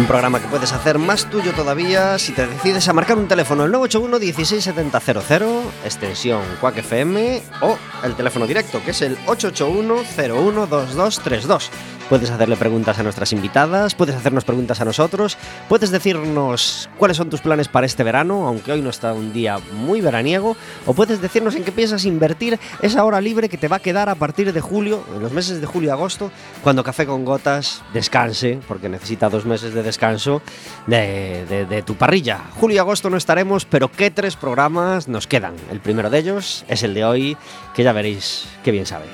Un programa que puedes hacer más tuyo todavía si te decides a marcar un teléfono el 981 167000, extensión Quack FM o el teléfono directo que es el 881 012232. Puedes hacerle preguntas a nuestras invitadas, puedes hacernos preguntas a nosotros, puedes decirnos cuáles son tus planes para este verano, aunque hoy no está un día muy veraniego, o puedes decirnos en qué piensas invertir esa hora libre que te va a quedar a partir de julio, en los meses de julio y agosto, cuando Café con Gotas descanse, porque necesita dos meses de descanso de, tu parrilla. Julio y agosto no estaremos, pero qué tres programas nos quedan. El primero de ellos es el de hoy, que ya veréis qué bien sabe.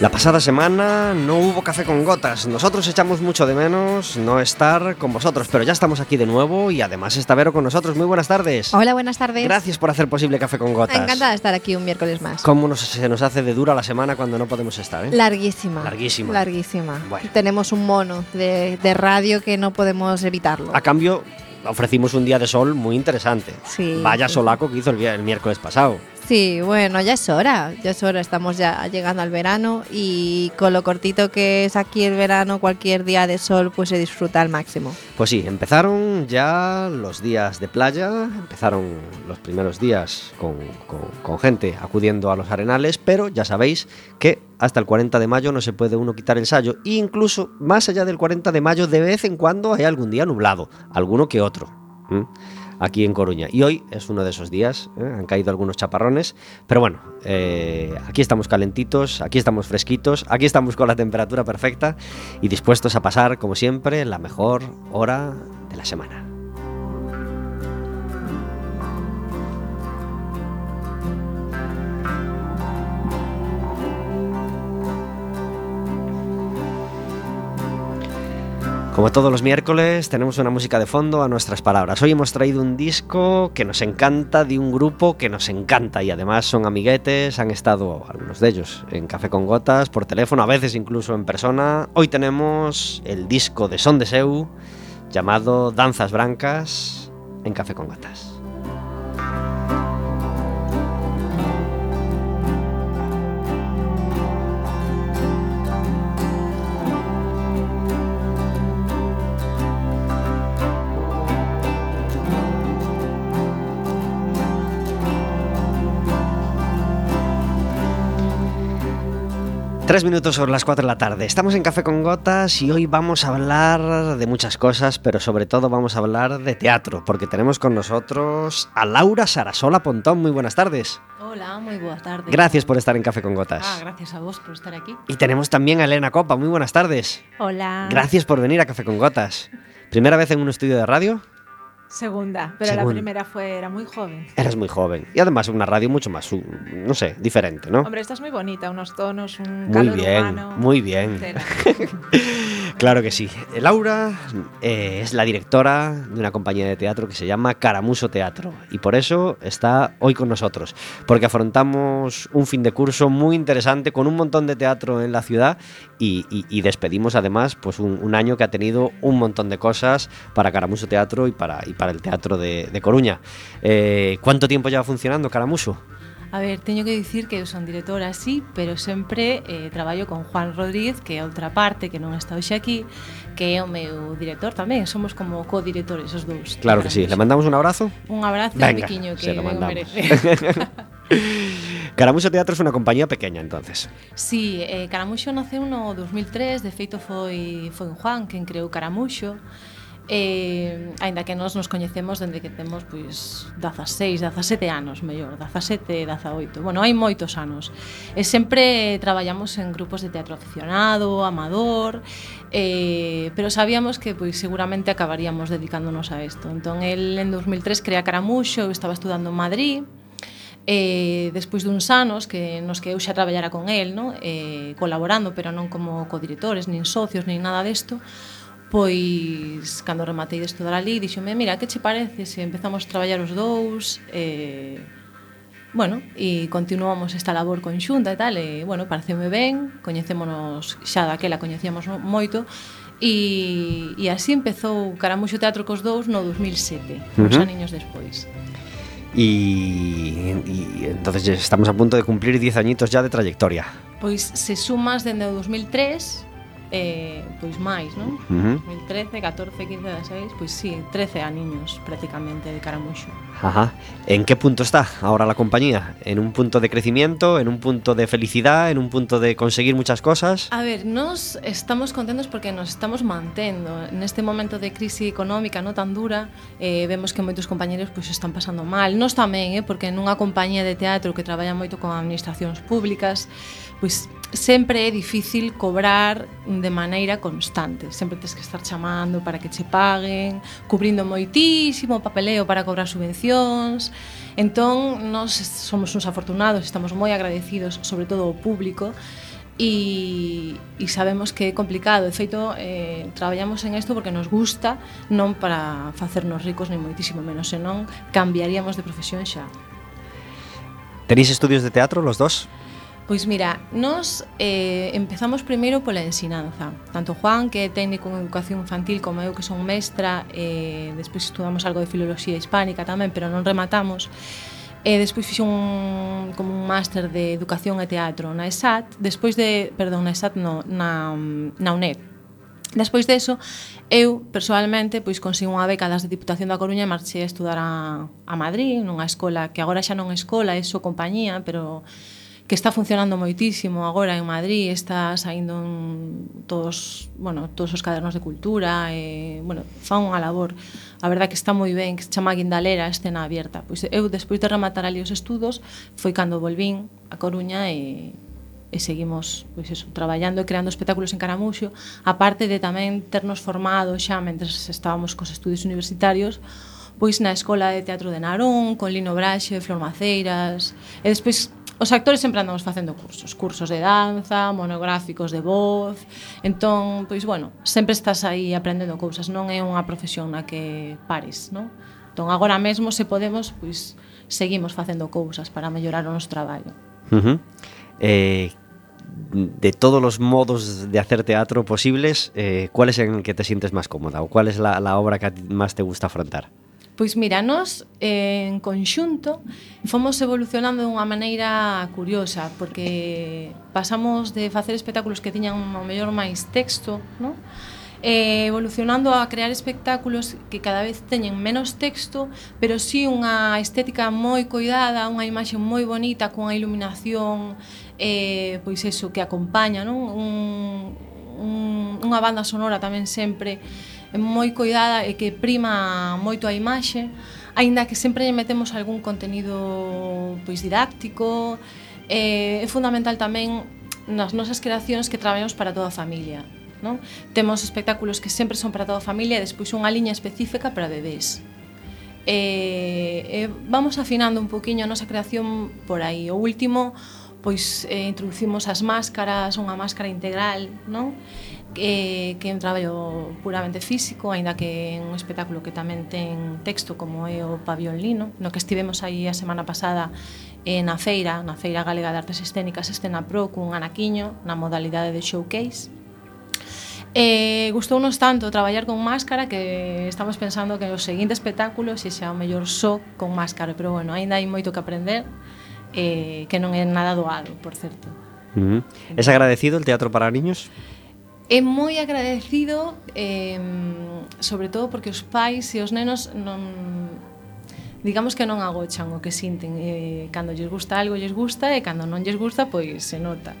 La pasada semana no hubo café con gotas. Nosotros echamos mucho de menos no estar con vosotros, pero ya estamos aquí de nuevo y además está Vero con nosotros. Muy buenas tardes. Hola, buenas tardes. Gracias por hacer posible café con gotas. Encantada de estar aquí un miércoles más. ¿Cómo nos- se nos hace de dura la semana cuando no podemos estar? eh? Larguísima. Larguísima. Larguísima. Bueno. Tenemos un mono de, de radio que no podemos evitarlo. A cambio, ofrecimos un día de sol muy interesante. Sí, Vaya sí, solaco que hizo el, el miércoles pasado. Sí, bueno, ya es hora. Ya es hora. Estamos ya llegando al verano y con lo cortito que es aquí el verano, cualquier día de sol pues se disfruta al máximo. Pues sí, empezaron ya los días de playa, empezaron los primeros días con, con- con gente acudiendo a los arenales, pero ya sabéis que hasta el 40 de mayo no se puede uno quitar el sallo. E incluso más allá del 40 de mayo, de vez en cuando hay algún día nublado, alguno que otro. ¿m? Aquí en Coruña. Y hoy es uno de esos días, ¿eh? han caído algunos chaparrones, pero bueno, eh, aquí estamos calentitos, aquí estamos fresquitos, aquí estamos con la temperatura perfecta y dispuestos a pasar, como siempre, la mejor hora de la semana. Como todos los miércoles, tenemos una música de fondo a nuestras palabras. Hoy hemos traído un disco que nos encanta, de un grupo que nos encanta y además son amiguetes, han estado algunos de ellos en Café con Gotas, por teléfono, a veces incluso en persona. Hoy tenemos el disco de Son de Seu llamado Danzas Brancas en Café con Gotas. Tres minutos sobre las 4 de la tarde. Estamos en Café con Gotas y hoy vamos a hablar de muchas cosas, pero sobre todo vamos a hablar de teatro, porque tenemos con nosotros a Laura Sarasola Pontón. Muy buenas tardes. Hola, muy buenas tardes. Gracias por estar en Café con Gotas. Ah, gracias a vos por estar aquí. Y tenemos también a Elena Copa. Muy buenas tardes. Hola. Gracias por venir a Café con Gotas. ¿Primera vez en un estudio de radio? Segunda, pero Segunda. la primera fue, era muy joven. Eres muy joven. Y además una radio mucho más, uh, no sé, diferente, ¿no? Hombre, esta es muy bonita, unos tonos, un Muy calor bien, humano. muy bien. Tela. Claro que sí. Laura eh, es la directora de una compañía de teatro que se llama Caramuso Teatro y por eso está hoy con nosotros, porque afrontamos un fin de curso muy interesante con un montón de teatro en la ciudad y, despedimos además pues un, año que ha tenido un montón de cosas para Caramuso Teatro y para, y para el teatro de, de Coruña. Eh, ¿Cuánto tiempo lleva funcionando Caramuso? A ver, teño que dicir que eu son directora, sí, pero sempre eh, traballo con Juan Rodríguez, que é outra parte que non está hoxe aquí, que é o meu director tamén, somos como co-directores os dous. Claro que sí, le mandamos un abrazo. Un abrazo, Venga, Miquiño, que se lo mandamos. merece. Caramuxo Teatro é unha compañía pequena, entonces. Sí, eh, Caramuxo naceu no 2003, de feito foi, foi un Juan quen creou Caramuxo, Eh, ainda que nós nos coñecemos dende que temos pois 16, 17 anos, mellor, 17, 18. Bueno, hai moitos anos. E sempre traballamos en grupos de teatro aficionado, amador, eh, pero sabíamos que pois seguramente acabaríamos dedicándonos a isto. Entón, el en 2003 crea Caramuxo, eu estaba estudando en Madrid, eh, despois duns anos que nos que eu xa traballara con el, no? Eh, colaborando, pero non como codirectores, nin socios, nin nada desto, de Pois, cando rematei de estudar ali, dixome, mira, que che parece se empezamos a traballar os dous, eh, bueno, e continuamos esta labor conxunta e tal, e, bueno, pareceume ben, coñecémonos xa daquela, coñecíamos moito, e, e así empezou Caramuxo Teatro cos dous no 2007, uh -huh. uns aniños despois. E, e entonces estamos a punto de cumplir 10 añitos ya de trayectoria. Pois se sumas dende o 2003 eh, pois máis, non? Uh -huh. 2013, 14, 15, 16, pois sí, 13 aniños prácticamente de Caramuxo. Ajá. En que punto está ahora la compañía? En un punto de crecimiento, en un punto de felicidad, en un punto de conseguir muchas cosas? A ver, nos estamos contentos porque nos estamos mantendo. Neste momento de crise económica non tan dura, eh, vemos que moitos compañeros pois están pasando mal. Nos tamén, eh, porque nunha compañía de teatro que traballa moito con administracións públicas, pois sempre é difícil cobrar de maneira constante. Sempre tens que estar chamando para que che paguen, cubrindo moitísimo papeleo para cobrar subvencións. Entón, nós somos uns afortunados, estamos moi agradecidos, sobre todo ao público, e, e sabemos que é complicado. De feito, eh, traballamos en isto porque nos gusta, non para facernos ricos, ni moitísimo menos, senón cambiaríamos de profesión xa. Tenéis estudios de teatro los dos? Pois mira, nós eh, empezamos primeiro pola ensinanza. Tanto Juan, que é técnico en educación infantil, como eu, que son mestra, eh, despois estudamos algo de filoloxía hispánica tamén, pero non rematamos. E despois fixo un, como un máster de educación e teatro na ESAT, despois de, perdón, na ESAT no, na, na UNED. Despois deso, eu persoalmente pois consigo unha beca das de Diputación da Coruña e marchei a estudar a, a Madrid, nunha escola que agora xa non é escola, é só compañía, pero que está funcionando moitísimo agora en Madrid, está saindo en todos, bueno, todos os cadernos de cultura, e, bueno, fa unha labor, a verdad que está moi ben, que se chama Guindalera, escena abierta. Pois eu, despois de rematar ali os estudos, foi cando volvín a Coruña e, e seguimos pois eso, traballando e creando espectáculos en Caramuxo, aparte de tamén ternos formado xa mentre estábamos cos estudios universitarios, pois na Escola de Teatro de Narón, con Lino Braxe, Flor Maceiras, e despois Os actores sempre andamos facendo cursos, cursos de danza, monográficos de voz, entón, pois bueno, sempre estás aí aprendendo cousas, non é unha profesión na que pares, non? Entón, agora mesmo, se podemos, pois seguimos facendo cousas para mellorar o noso traballo. Uh -huh. eh, de todos os modos de hacer teatro posibles, eh, cuál es en que te sientes máis cómoda ou cuál es la, la obra que máis te gusta afrontar? Pois mira, nós eh, en conxunto fomos evolucionando dunha maneira curiosa, porque pasamos de facer espectáculos que tiñan ao mellor máis texto, non? eh, evolucionando a crear espectáculos que cada vez teñen menos texto, pero sí unha estética moi coidada, unha imaxe moi bonita, cunha iluminación, eh, pois eso, que acompaña, non? Un, un, unha banda sonora tamén sempre moi cuidada e que prima moito a imaxe, aínda que sempre lle metemos algún contenido pois didáctico, eh, é fundamental tamén nas nosas creacións que traballamos para toda a familia. Non? Temos espectáculos que sempre son para toda a familia e despois unha liña específica para bebés. Eh, eh, vamos afinando un poquinho a nosa creación por aí. O último, pois eh, introducimos as máscaras, unha máscara integral, non? eh, que é un traballo puramente físico, aínda que é un espectáculo que tamén ten texto como é o Pavión Lino, no que estivemos aí a semana pasada eh, na feira, na Feira Galega de Artes Escénicas Estena Pro cun anaquiño na modalidade de showcase. Eh, gustounos tanto traballar con máscara que estamos pensando que o seguinte espectáculo se xa o mellor só con máscara, pero bueno, aínda hai moito que aprender eh, que non é nada doado, por certo. Mm -hmm. Es agradecido el teatro para niños? É moi agradecido, eh, sobre todo porque os pais e os nenos non digamos que non agochan o que sinten eh, cando lles gusta algo lles gusta e cando non lles gusta pois se nota.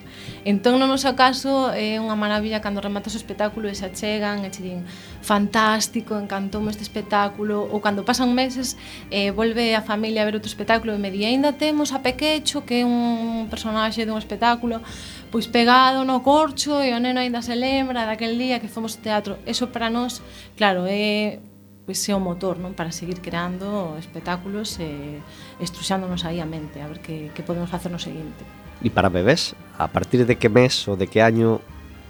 Entón no noso caso é eh, unha maravilla cando rematas o espectáculo e se achegan e che din fantástico, encantoume este espectáculo ou cando pasan meses eh, volve a familia a ver outro espectáculo e me di ainda temos a Pequecho que é un personaxe dun espectáculo pois pegado no corcho e o neno aínda se lembra daquel día que fomos ao teatro. Eso para nós, claro, é eh, pois é o motor non para seguir creando espectáculos e estruxándonos aí a mente, a ver que, que podemos facer no seguinte. E para bebés, a partir de que mes ou de que año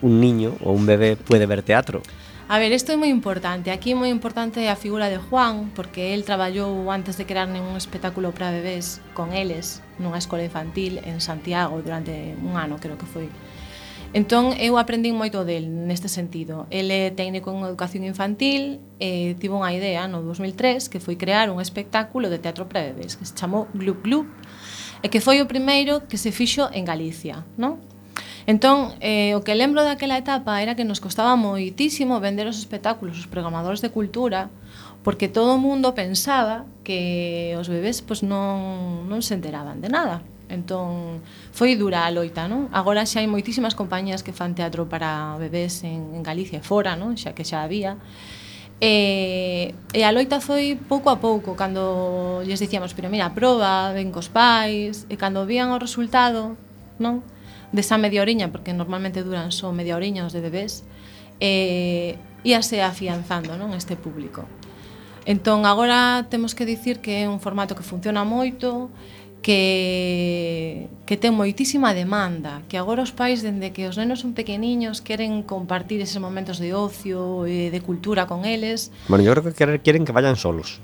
un niño ou un bebé pode ver teatro? A ver, isto é moi importante. Aquí é moi importante a figura de Juan, porque el traballou antes de crear un espectáculo para bebés con eles nunha escola infantil en Santiago durante un ano, creo que foi Entón, eu aprendín moito del neste sentido. Ele é técnico en educación infantil, e tivo unha idea no 2003 que foi crear un espectáculo de teatro para bebés que se chamou Glup Glup, e que foi o primeiro que se fixo en Galicia, non? Entón, eh, o que lembro daquela etapa era que nos costaba moitísimo vender os espectáculos, os programadores de cultura, porque todo o mundo pensaba que os bebés pois, non, non se enteraban de nada. Entón, foi dura a loita, non? Agora xa hai moitísimas compañías que fan teatro para bebés en, en Galicia e fora, non? Xa que xa había. E, e a loita foi pouco a pouco, cando lles dicíamos, pero mira, proba, ven cos pais, e cando vían o resultado, non? Desa media oriña, porque normalmente duran só media oriña os de bebés, e íase afianzando, non? Este público. Entón, agora temos que dicir que é un formato que funciona moito, que, que ten moitísima demanda, que agora os pais, dende que os nenos son pequeniños, queren compartir eses momentos de ocio e de cultura con eles. Bueno, yo creo que queren que vayan solos.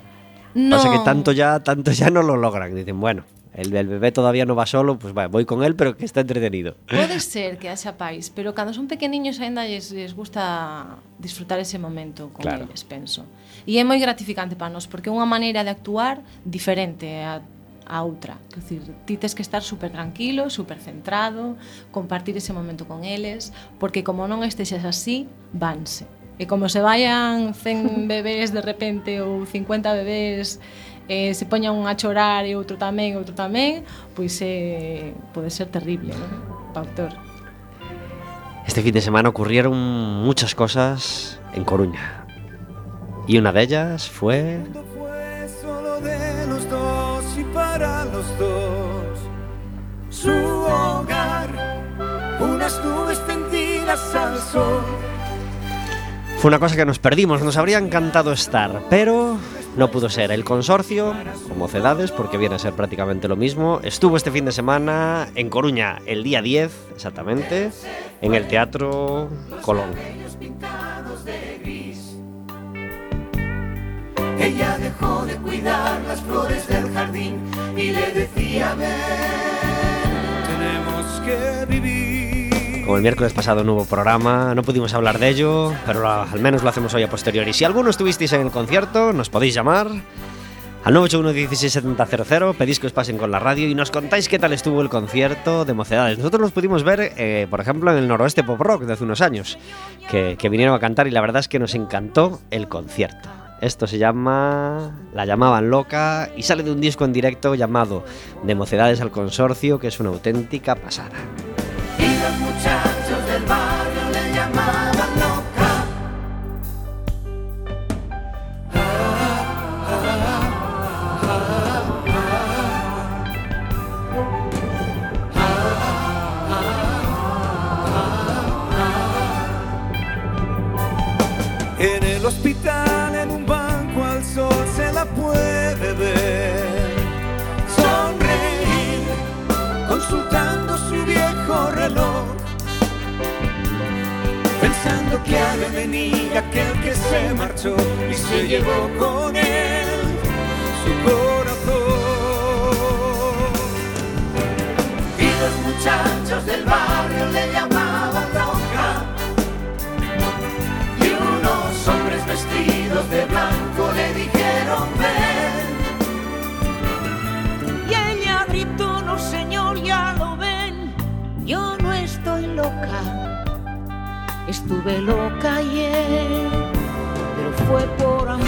No. Pasa que tanto ya, tanto ya no lo logran. Dicen, bueno, el, el bebé todavía no va solo, pues va, voy con él, pero que está entretenido. Pode ser que haxa pais, pero cando son pequeniños aínda lles, lles gusta disfrutar ese momento con claro. eles, penso. E é moi gratificante para nós, porque é unha maneira de actuar diferente a a outra. Quer dizer, ti tes que estar super tranquilo, super centrado, compartir ese momento con eles, porque como non estexas así, vanse. E como se vayan 100 bebés de repente ou 50 bebés eh, se poña un a chorar e outro tamén, outro tamén, pois eh, pode ser terrible, non? Pautor. Este fin de semana ocurrieron muchas cosas en Coruña. Y una de ellas fue tendidas al sol. Fue una cosa que nos perdimos, nos habría encantado estar, pero no pudo ser. El consorcio, o Mocedades, porque viene a ser prácticamente lo mismo, estuvo este fin de semana en Coruña, el día 10 exactamente, en el Teatro Colón. Ella dejó de cuidar las flores del jardín y le decía, ven, tenemos que vivir. Como el miércoles pasado no hubo programa, no pudimos hablar de ello, pero al menos lo hacemos hoy a posteriori. Si alguno estuvisteis en el concierto, nos podéis llamar al 981 167000, pedís que os pasen con la radio y nos contáis qué tal estuvo el concierto de Mocedades. Nosotros los pudimos ver, eh, por ejemplo, en el Noroeste Pop Rock de hace unos años, que, que vinieron a cantar y la verdad es que nos encantó el concierto. Esto se llama La llamaban loca y sale de un disco en directo llamado De Mocedades al Consorcio, que es una auténtica pasada. Los muchachos del barrio le llamaban loca. En el hospital, que ha de venir aquel que se marchó y se llevó con él su corazón. Y los muchachos del barrio le llamaban Estuve loca ayer, pero fue por amor.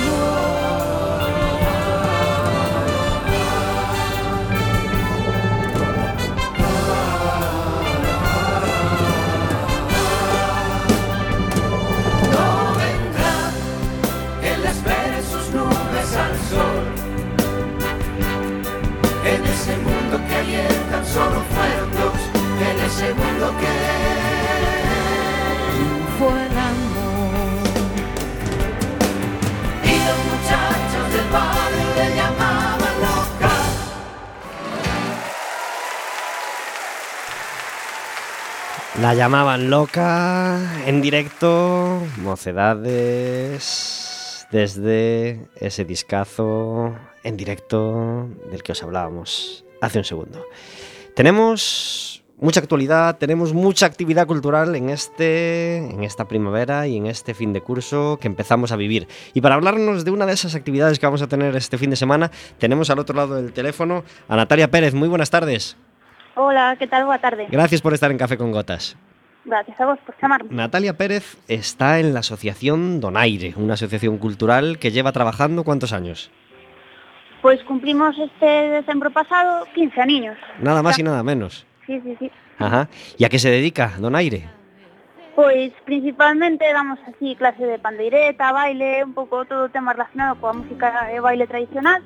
en ese mundo que ayer tan solo fueron en ese mundo que La llamaban loca en directo, mocedades, desde ese discazo en directo del que os hablábamos hace un segundo. Tenemos mucha actualidad, tenemos mucha actividad cultural en, este, en esta primavera y en este fin de curso que empezamos a vivir. Y para hablarnos de una de esas actividades que vamos a tener este fin de semana, tenemos al otro lado del teléfono a Natalia Pérez. Muy buenas tardes. Hola, ¿qué tal? Boa tarde. Gracias por estar en Café con Gotas. Gracias a vos por chamarme. Natalia Pérez está en la asociación Donaire, una asociación cultural que lleva trabajando cuántos años. Pois cumplimos este decembro pasado 15 aniños. Nada más y nada menos. Sí, sí, sí. Ajá. ¿Y a qué se dedica Donaire? Pois principalmente damos así clase de pandeireta, baile, un pouco todo tema relacionado coa música e baile tradicional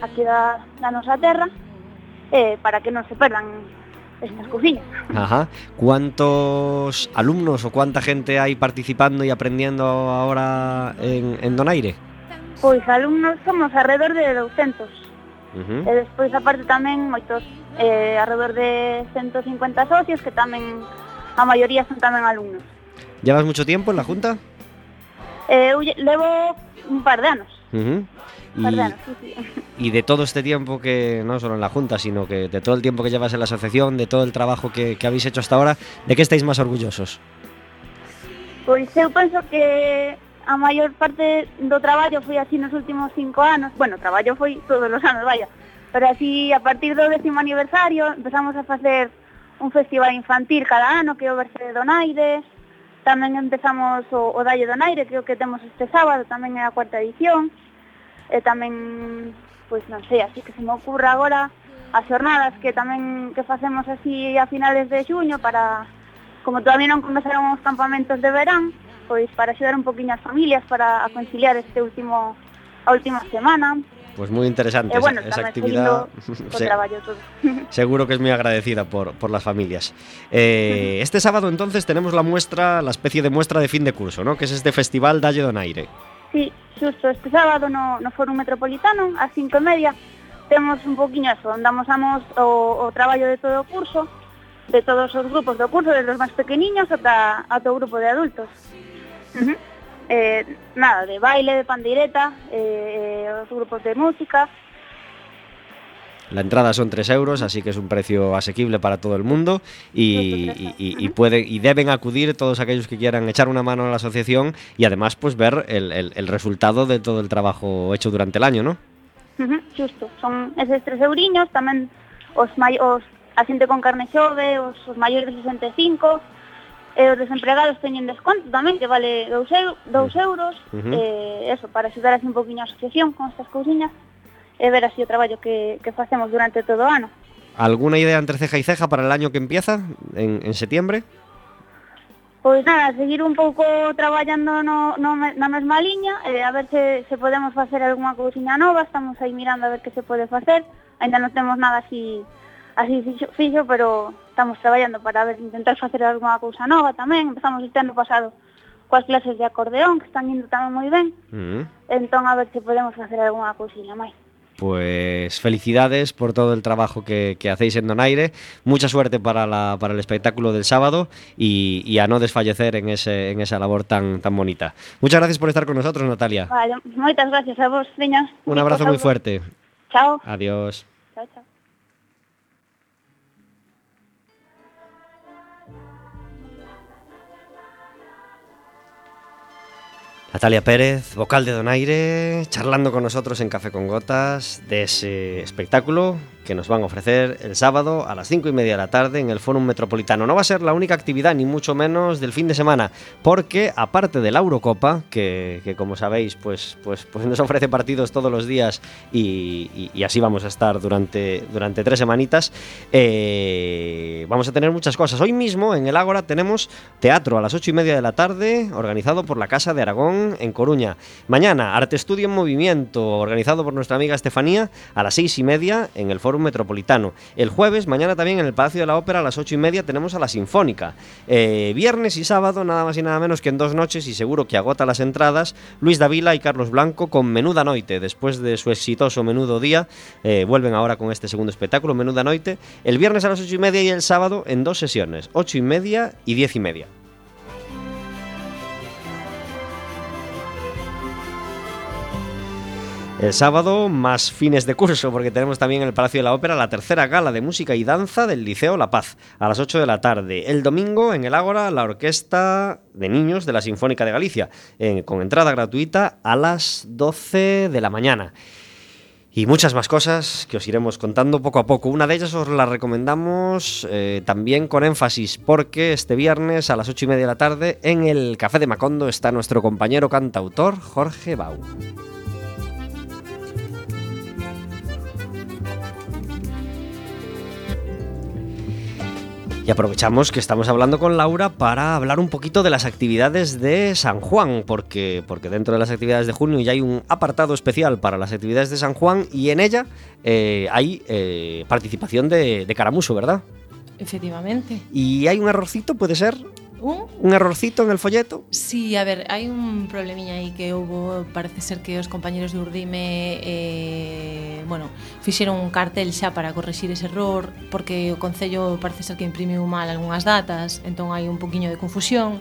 aquí da, da nosa terra eh, para que non se perdan estas cousiñas. Ajá. ¿Cuántos alumnos o cuánta gente hay participando y aprendiendo ahora en, en Donaire? Pois alumnos somos alrededor de 200 Ujú. e despois aparte tamén moitos eh, alrededor de 150 socios que tamén a maioría son tamén alumnos. ¿Llevas mucho tiempo en la Junta? Eh, levo un par de anos. Uh -huh. y, Perdón, sí, sí. y, de todo este tiempo que, no solo en la Junta, sino que de todo el tiempo que llevas en la asociación, de todo el trabajo que, que habéis hecho hasta ahora, ¿de qué estáis más orgullosos? Pois eu penso que a maior parte do traballo foi así nos últimos cinco anos, bueno, o traballo foi todos os anos, vaya, pero así a partir do décimo aniversario empezamos a facer un festival infantil cada ano, que é o Verse de Donaire. tamén empezamos o, o Dalle Donaire, Naire, que o que temos este sábado, tamén é a cuarta edición, E tamén, pois non sei, así que se me ocurra agora as jornadas que tamén que facemos así a finales de xuño para como todavía non comezaron os campamentos de verán, pois para axudar un poquinho as familias para a conciliar este último a última semana. Pues muy interesante E bueno, esa, actividad. Se- todo. Seguro que es muy agradecida por, por las familias. Eh, este sábado entonces tenemos la muestra, la especie de muestra de fin de curso, ¿no? Que es este festival Dalle Donaire. Sí, xusto este sábado no, no Fórum Metropolitano, ás cinco e media, temos un poquinho eso, onde o, o traballo de todo o curso, de todos os grupos do curso, desde os máis pequeniños ata, ata o grupo de adultos. Uh -huh. eh, nada, de baile, de pandireta, eh, eh os grupos de música, La entrada son 3 euros, así que es un precio asequible para todo el mundo y, y- y- y pueden, y deben acudir todos aquellos que quieran echar una mano a la asociación y además pues ver el, el- el resultado de todo el trabajo hecho durante el año, ¿no? Ujú, xusto, son eses tres euriños, tamén os, mai, os a xente con carne xove, os, os maiores de 65, e os desempregados teñen desconto tamén, que vale 2 eu, dous euros, eh, eso, para axudar así un poquinho a asociación con estas cousiñas, e ver así o traballo que, que facemos durante todo o ano. ¿Alguna idea entre ceja y ceja para el año que empieza en, en septiembre? Pois nada, seguir un pouco traballando no, no, na mesma liña, eh, a ver se, se podemos facer algunha cousiña nova, estamos aí mirando a ver que se pode facer, ainda non temos nada así así fixo, fixo pero estamos traballando para ver intentar facer algunha cousa nova tamén, empezamos este ano pasado coas clases de acordeón, que están indo tamén moi ben, Mm. entón a ver se podemos facer algunha cousiña máis. Pues felicidades por todo el trabajo que, que hacéis en Donaire. Mucha suerte para, la, para el espectáculo del sábado y, y a no desfallecer en, ese, en esa labor tan, tan bonita. Muchas gracias por estar con nosotros, Natalia. Vale, moitas gracias a vos, veñas. Un abrazo muy fuerte. Chao. Adiós. Chao, chao. Natalia Pérez, vocal de Donaire, charlando con nosotros en Café con Gotas de ese espectáculo que nos van a ofrecer el sábado a las cinco y media de la tarde en el Fórum Metropolitano. No va a ser la única actividad, ni mucho menos del fin de semana, porque aparte de la Eurocopa, que, como sabéis, pues, pues, pues nos ofrece partidos todos los días y, así vamos a estar durante, durante tres semanitas, eh, vamos a tener muchas cosas. Hoy mismo en el Ágora tenemos teatro a las ocho y media de la tarde, organizado por la Casa de Aragón en Coruña. Mañana, Arte Estudio en Movimiento, organizado por nuestra amiga Estefanía, a las seis y media en el Fórum Metropolitano. El jueves, mañana también en el Palacio de la Ópera a las ocho y media tenemos a la Sinfónica. Eh, viernes y sábado, nada más y nada menos que en dos noches y seguro que agota las entradas, Luis Davila y Carlos Blanco con Menuda Noite. Después de su exitoso Menudo Día, eh, vuelven ahora con este segundo espectáculo, Menuda Noite, el viernes a las ocho y media y el sábado en dos sesiones, ocho y media y diez y media. El sábado, más fines de curso, porque tenemos también en el Palacio de la Ópera la tercera gala de música y danza del Liceo La Paz, a las 8 de la tarde. El domingo, en el Ágora, la Orquesta de Niños de la Sinfónica de Galicia, con entrada gratuita a las 12 de la mañana. Y muchas más cosas que os iremos contando poco a poco. Una de ellas os la recomendamos eh, también con énfasis, porque este viernes a las 8 y media de la tarde en el Café de Macondo está nuestro compañero cantautor Jorge Bau. Y aprovechamos que estamos hablando con Laura para hablar un poquito de las actividades de San Juan, porque, porque dentro de las actividades de junio ya hay un apartado especial para las actividades de San Juan y en ella eh, hay eh, participación de, de Caramuso, ¿verdad? Efectivamente. Y hay un errorcito, puede ser, Un? Un errorcito en el folleto? Sí, a ver, hai un problemiña aí que houve, parece ser que os compañeros de Urdime eh, bueno, fixeron un cartel xa para correxir ese error porque o Concello parece ser que imprimiu mal algunhas datas, entón hai un poquinho de confusión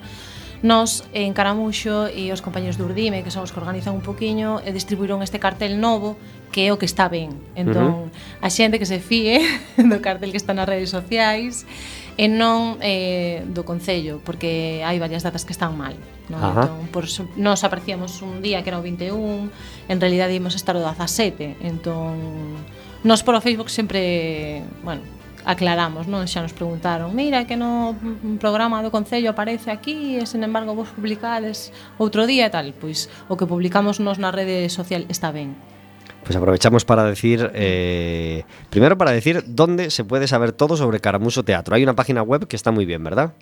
Nos en Caramuxo e os compañeros de Urdime, que son os que organizan un poquinho, eh, distribuíron este cartel novo que é o que está ben. Entón, uh -huh. a xente que se fíe do cartel que está nas redes sociais e non eh, do Concello, porque hai varias datas que están mal. Non? Ajá. Entón, por, nos aparecíamos un día que era o 21, en realidad ímos estar o 17, entón... Nos por o Facebook sempre, bueno, aclaramos, non? Xa nos preguntaron, mira que no programa do Concello aparece aquí e, sen embargo, vos publicades outro día e tal. Pois o que publicamos nos na rede social está ben. Pues aprovechamos para decir, eh, primero para decir dónde se puede saber todo sobre Caramuso Teatro. Hay una página web que está muy bien, ¿verdad?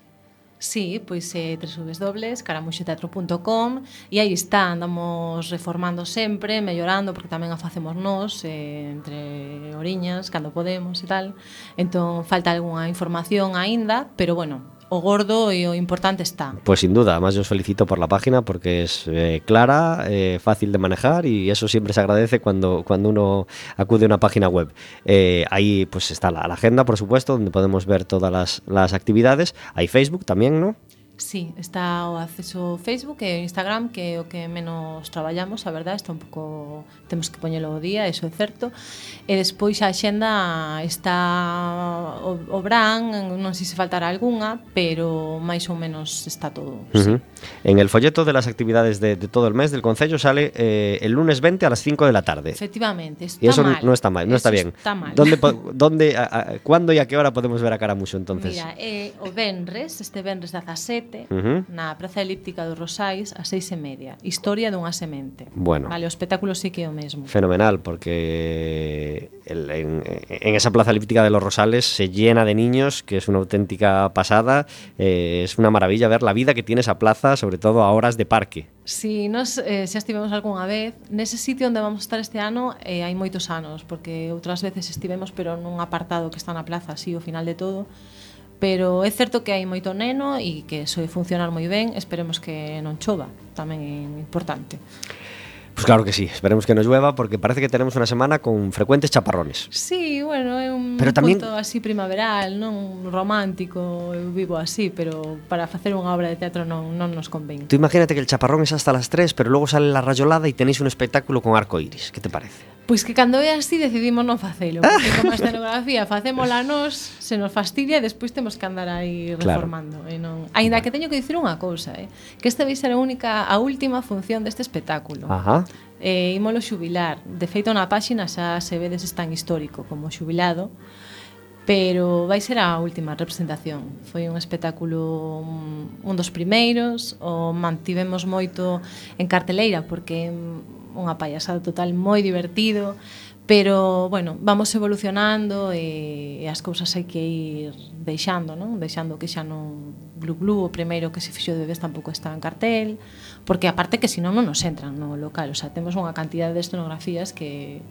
Sí, pois é www.caramuxoteatro.com e aí está, andamos reformando sempre, mellorando, porque tamén a facemos eh, entre oriñas, cando podemos e tal. Entón, falta algunha información aínda, pero bueno, o gordo e o importante está. Pues sin duda, además yo os felicito por la página porque es eh, clara, eh, fácil de manejar y eso siempre se agradece cuando, cuando uno acude a una página web. Eh, ahí pues está la, la agenda, por supuesto, donde podemos ver todas las, las actividades. Hay Facebook también, ¿no? Sí, está o acceso Facebook e Instagram que é o que menos traballamos, a verdade, está un pouco temos que poñelo o día, eso é certo. E despois a axenda está o, o Bran, non sei se faltará algunha, pero máis ou menos está todo. Uh -huh. sí. En el folleto de las actividades de, de todo el mes del Concello sale eh, el lunes 20 a las 5 de la tarde. Efectivamente, está y eso mal. no está mal, no eso está bien. Está mal. ¿Dónde, dónde, a, a, ¿Cuándo y a qué hora podemos ver a Caramuso entonces? Mira, eh, o Benres, este Benres 17 7 uh -huh. na Praza Elíptica dos Rosais a seis e media. Historia dunha semente. Bueno. Vale, o espectáculo sí que é o mesmo. Fenomenal, porque el, en, en esa Plaza Elíptica de los Rosales se llena de niños, que es una auténtica pasada. Eh, es una maravilla ver la vida que tiene esa plaza, sobre todo a horas de parque. Si nos eh, xa estivemos algunha vez, nese sitio onde vamos estar este ano eh, hai moitos anos, porque outras veces estivemos pero nun apartado que está na plaza, así, ao final de todo, pero é certo que hai moito neno e que soe funcionar moi ben, esperemos que non chova, tamén é importante. Pues claro que sí, esperemos que nos llueva porque parece que tenemos una semana con frecuentes chaparrones. Sí, bueno, é un pero tamén... punto así primaveral, non romántico, eu vivo así, pero para facer unha obra de teatro non, non nos convén. Tú imagínate que el chaparrón es hasta las 3, pero logo sale la rayolada e tenéis un espectáculo con arco iris, que te parece? Pois que cando é así decidimos non facelo, ah. porque como a escenografía facémola nós, se nos fastidia e despois temos que andar aí reformando, ¿eh? claro. e non. Aínda que teño que dicir unha cousa, eh, que esta vai ser a única a última función deste espectáculo. Ajá e ímolo xubilar. De feito, na páxina xa se vedes tan histórico como xubilado, pero vai ser a última representación. Foi un espectáculo mm, un dos primeiros, o mantivemos moito en carteleira porque é unha payasada total moi divertido, Pero, bueno, vamos evolucionando e, e as cousas hai que ir deixando, non? Deixando que xa non glu glu, o primeiro que se fixo de bebés tampouco está en cartel, porque aparte que senón non nos entran no local, o sea, temos unha cantidad de escenografías que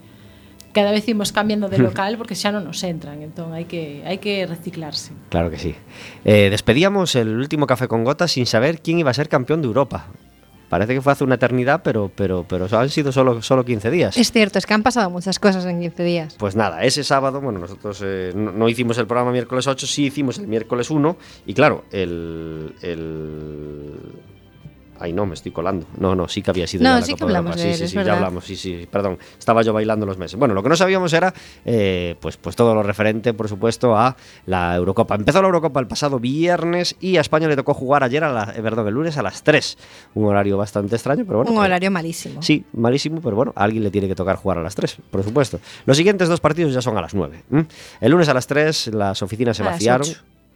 cada vez imos cambiando de local porque xa non nos entran, entón hai que hai que reciclarse. Claro que sí. Eh, despedíamos el último café con gotas sin saber quién iba a ser campeón de Europa. Parece que fue hace una eternidad, pero, pero, pero han sido solo, solo 15 días. Es cierto, es que han pasado muchas cosas en 15 días. Pues nada, ese sábado, bueno, nosotros eh, no, no hicimos el programa miércoles 8, sí hicimos el miércoles 1, y claro, el. el Ay, no, me estoy colando. No, no, sí que había sido No, ya la sí que Copa de hablamos Europa. de Sí, él, sí, sí, ya hablamos, sí, sí, perdón. Estaba yo bailando los meses. Bueno, lo que no sabíamos era, eh, pues, pues todo lo referente, por supuesto, a la Eurocopa. Empezó la Eurocopa el pasado viernes y a España le tocó jugar ayer, a la, eh, perdón, el lunes a las 3. Un horario bastante extraño, pero bueno. Un que- horario malísimo. Sí, malísimo, pero bueno, a alguien le tiene que tocar jugar a las 3, por supuesto. Los siguientes dos partidos ya son a las 9. ¿m? El lunes a las 3 las oficinas se A vaciaron.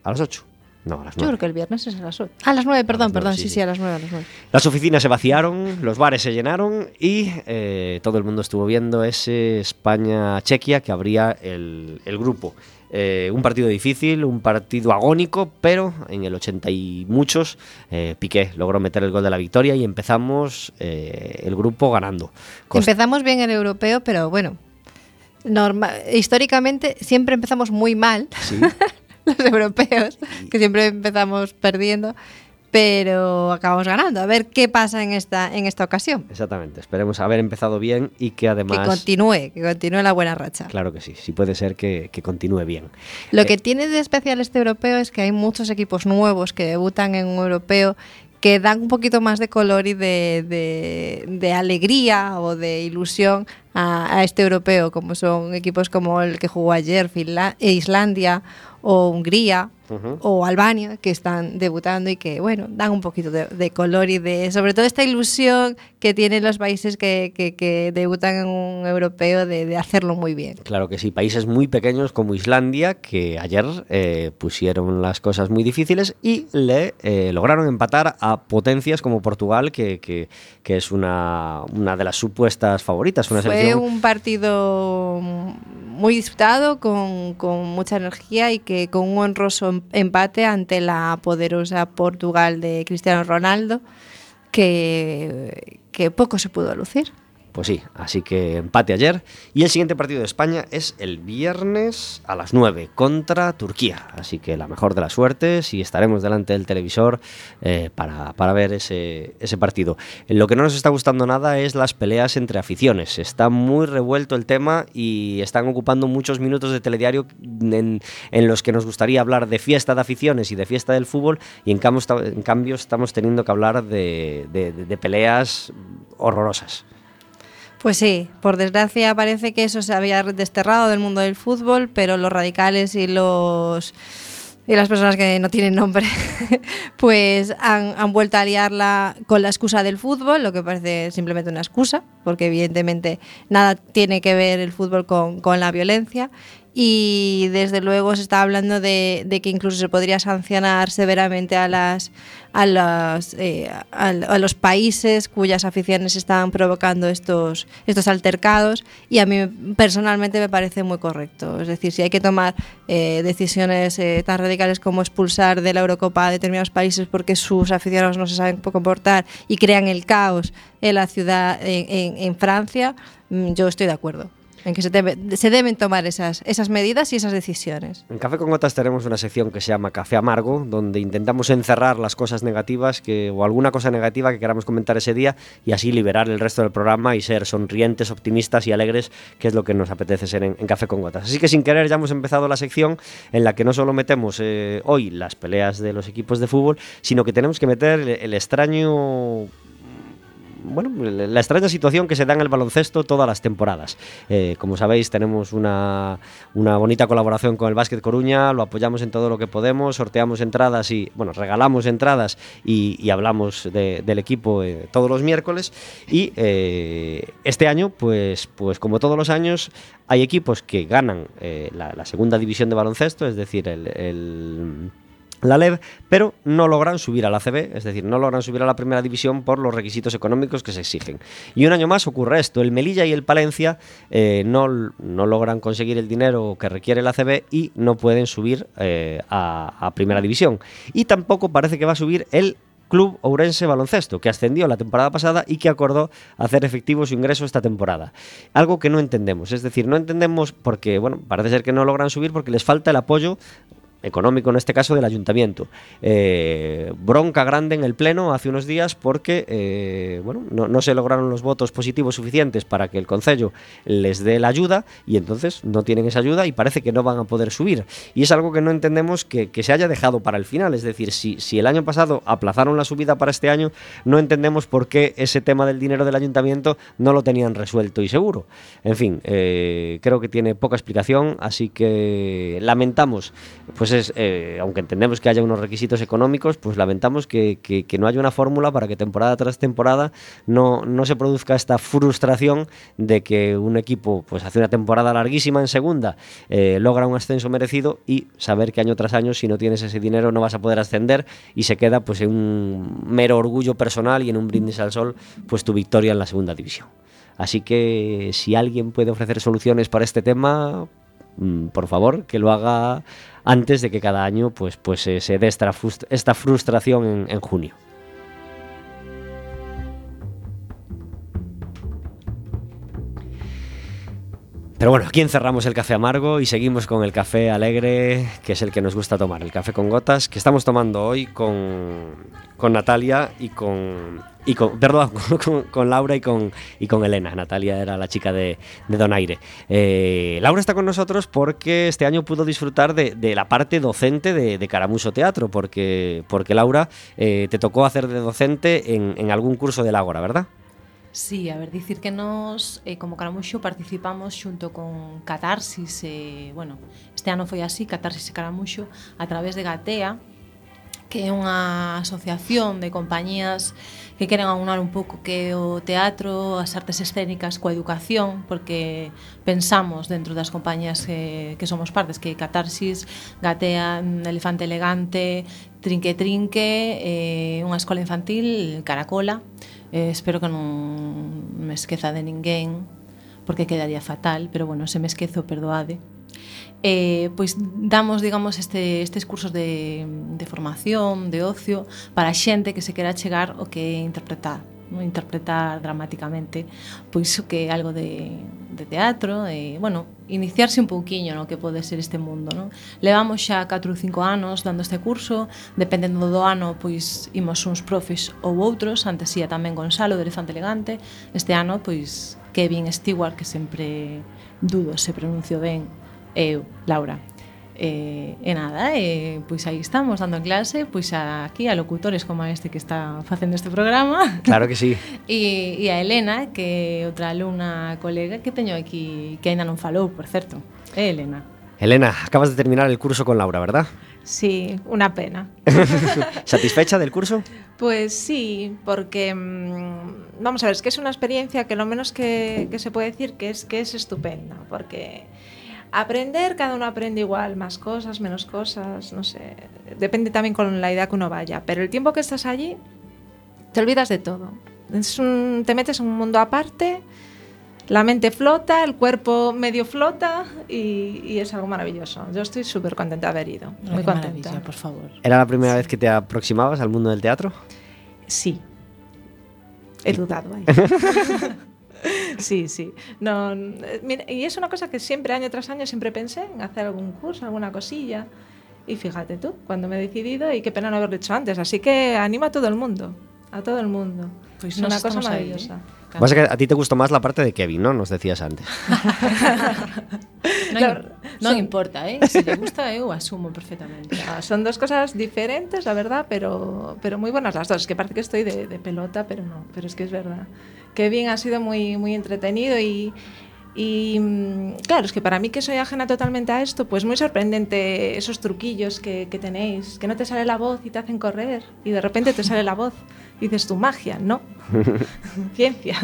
¿A las 8? No, a las Yo 9. creo que el viernes es a las 8. A las 9, perdón, perdón, sí, sí, sí. sí, a las 9, a las 9. Las oficinas se vaciaron, los bares se llenaron y eh, todo el mundo estuvo viendo ese España-Chequia que abría el, el grupo. Eh, un partido difícil, un partido agónico, pero en el 80 y muchos eh, Piqué logró meter el gol de la victoria y empezamos eh, el grupo ganando. Empezamos bien el europeo, pero bueno, norma- históricamente siempre empezamos muy mal, Sí. los europeos, que siempre empezamos perdiendo, pero acabamos ganando. A ver qué pasa en esta, en esta ocasión. Exactamente, esperemos haber empezado bien y que además... Que continúe, que continúe la buena racha. Claro que sí, sí puede ser que, que continúe bien. Lo Eh, que tiene de especial este europeo es que hay muchos equipos nuevos que debutan en un europeo que dan un poquito más de color y de, de- de alegría o de ilusión a, a este europeo, como son equipos como el que jugó ayer, Finla- e Islandia o Hungría o Albania, que están debutando y que, bueno, dan un poquito de, de color y de, sobre todo, esta ilusión que tienen los países que, que- que debutan en un europeo de, de hacerlo muy bien. Claro que sí, países muy pequeños como Islandia, que ayer eh, pusieron las cosas muy difíciles y le eh, lograron empatar a potencias como Portugal, que, que- que es una, una de las supuestas favoritas. Una Fue selección un partido muy disputado, con, con mucha energía y que con un honroso em- empate ante la poderosa Portugal de Cristiano Ronaldo, que, que poco se pudo lucir. Pues sí, así que empate ayer. Y el siguiente partido de España es el viernes a las 9 contra Turquía. Así que la mejor de las suertes y estaremos delante del televisor eh, para, para ver ese, ese partido. Lo que no nos está gustando nada es las peleas entre aficiones. Está muy revuelto el tema y están ocupando muchos minutos de telediario en, en los que nos gustaría hablar de fiesta de aficiones y de fiesta del fútbol y en cambio, en cambio estamos teniendo que hablar de- de peleas horrorosas. Pues sí, por desgracia parece que eso se había desterrado del mundo del fútbol, pero los radicales y los y las personas que no tienen nombre, pues han, vuelto a liarla con la excusa del fútbol, lo que parece simplemente una excusa, porque evidentemente nada tiene que ver el fútbol con, con la violencia. Y desde luego se está hablando de, que incluso se podría sancionar severamente a las eh, a, los países cuyas aficiones están provocando estos estos altercados y a mí personalmente me parece muy correcto. Es decir si hay que tomar eh, decisiones eh, tan radicales como expulsar de la Eurocopa a determinados países porque sus aficionados no se saben comportar y crean el caos en la ciudad en Francia mm, yo estoy de acuerdo en que se, debe- se deben tomar esas, esas medidas y esas decisiones. En Café con Gotas tenemos una sección que se llama Café Amargo, donde intentamos encerrar las cosas negativas que, o alguna cosa negativa que queramos comentar ese día y así liberar el resto del programa y ser sonrientes, optimistas y alegres, que es lo que nos apetece ser en, Café con Gotas. Así que sin querer ya hemos empezado la sección en la que no solo metemos eh, hoy las peleas de los equipos de fútbol, sino que tenemos que meter el extraño bueno, la extraña situación que se da en el baloncesto todas las temporadas. Eh, como sabéis, tenemos una, una bonita colaboración con el Básquet Coruña, lo apoyamos en todo lo que podemos, sorteamos entradas y, bueno, regalamos entradas y, hablamos de- del equipo eh, todos los miércoles. Y eh, este año, pues, pues como todos los años, hay equipos que ganan la, segunda división de baloncesto, es decir, el la LEV, pero no logran subir a la CB, es decir, no logran subir a la primera división por los requisitos económicos que se exigen. Y un año más ocurre esto, el Melilla y el Palencia eh, no, no logran conseguir el dinero que requiere la CB y no pueden subir eh, a, a primera división. Y tampoco parece que va a subir el Club Ourense Baloncesto, que ascendió la temporada pasada y que acordó hacer efectivo su ingreso esta temporada. Algo que no entendemos, es decir, no entendemos porque, bueno, parece ser que no logran subir porque les falta el apoyo económico en este caso del ayuntamiento. Eh, bronca grande en el Pleno hace unos días porque eh, bueno, no, se lograron los votos positivos suficientes para que el Concello les dé la ayuda y entonces no tienen esa ayuda y parece que no van a poder subir. Y es algo que no entendemos que, que se haya dejado para el final. Es decir, si, si el año pasado aplazaron la subida para este año, no entendemos por qué ese tema del dinero del ayuntamiento no lo tenían resuelto y seguro. En fin, eh, creo que tiene poca explicación, así que lamentamos pues es, eh, aunque entendemos que haya unos requisitos económicos, pues lamentamos que, no haya una fórmula para que temporada tras temporada no, no se produzca esta frustración de que un equipo pues hace una temporada larguísima en segunda, eh, logra un ascenso merecido y saber que año tras año si no tienes ese dinero no vas a poder ascender y se queda pues en un mero orgullo personal y en un brindis al sol pues tu victoria en la segunda división. Así que si alguien puede ofrecer soluciones para este tema, mm, por favor, que lo haga antes de que cada año pues, pues eh, se dé esta, frust- esta frustración en, en junio. Pero bueno, aquí encerramos el café amargo y seguimos con el café alegre, que es el que nos gusta tomar, el café con gotas, que estamos tomando hoy con, con Natalia y con, y con perdón, con, Laura y con, y con Elena. Natalia era la chica de, de Donaire. Eh, Laura está con nosotros porque este año pudo disfrutar de, de la parte docente de, de Caramuso Teatro, porque, porque Laura, eh, te tocó hacer de docente en, en algún curso del Ágora, ¿verdad? Sí, a ver, dicir que nos, eh, como Caramuxo participamos xunto con Catarsis, eh, bueno, este ano foi así, Catarsis e Caramuxo, a través de Gatea, que é unha asociación de compañías que queren aunar un pouco que o teatro, as artes escénicas coa educación, porque pensamos dentro das compañías que, que somos partes, que Catarsis, Gatea, Elefante Elegante, Trinque Trinque, eh, unha escola infantil, Caracola, Eh, espero que non me esqueza de ninguén, porque quedaría fatal, pero bueno, se me esquezo, perdoade. Eh, pois damos, digamos, este, estes cursos de, de formación, de ocio, para xente que se quera chegar o que é interpretar interpretar dramáticamente pois o que é algo de, de teatro e, bueno, iniciarse un pouquiño no que pode ser este mundo, non? Levamos xa 4 ou 5 anos dando este curso, dependendo do ano, pois imos uns profes ou outros, antes ia tamén Gonzalo de Elefante Elegante, este ano, pois Kevin Stewart, que sempre dudo se pronuncio ben, eu, Laura, E, e nada, e, pois aí estamos dando clase pois a, aquí a locutores como a este que está facendo este programa. Claro que sí. e, e a Elena, que é outra alumna colega que teño aquí que aínda non falou, por certo. É Elena. Elena, acabas de terminar el curso con Laura, ¿verdad? Sí, una pena. ¿Satisfecha del curso? Pues sí, porque mm, vamos a ver, es que es una experiencia que lo menos que, que se puede decir que es que es estupenda, porque aprender, cada uno aprende igual, más cosas, menos cosas, no sé, depende también con la idea que uno vaya, pero el tiempo que estás allí, te olvidas de todo. Es un- te metes en un mundo aparte, la mente flota, el cuerpo medio flota y, y es algo maravilloso. Yo estoy súper contenta de haber ido, muy contenta. por favor ¿Era la primera vez que te aproximabas al mundo del teatro? Sí. He dudado ahí. sí, sí. No, eh, mira, y es una cosa que siempre, año tras año, siempre pensé en hacer algún curso, alguna cosilla. Y fíjate tú, cuando me he decidido, y qué pena no haberlo hecho antes. Así que animo a todo el mundo. A todo el mundo. Pois es una cosa maravillosa. eh. Pasa que a ti te gustó más la parte de Kevin, ¿no? Nos decías antes. non, Claro, son- importa, eh? se lle gusta eu asumo perfectamente Ah, Son dos cosas diferentes, la verdad, pero, pero muy buenas las dos. Es que parece que estoy de, de pelota, pero no, pero es que es verdad. Que bien, ha sido muy, muy entretenido y, y mm, claro, es que para mí que soy ajena totalmente a esto, pues muy sorprendente esos truquillos que, que tenéis, que no te sale la voz y te hacen correr y de repente te sale la voz y dices tu magia, ¿no? Ciencia.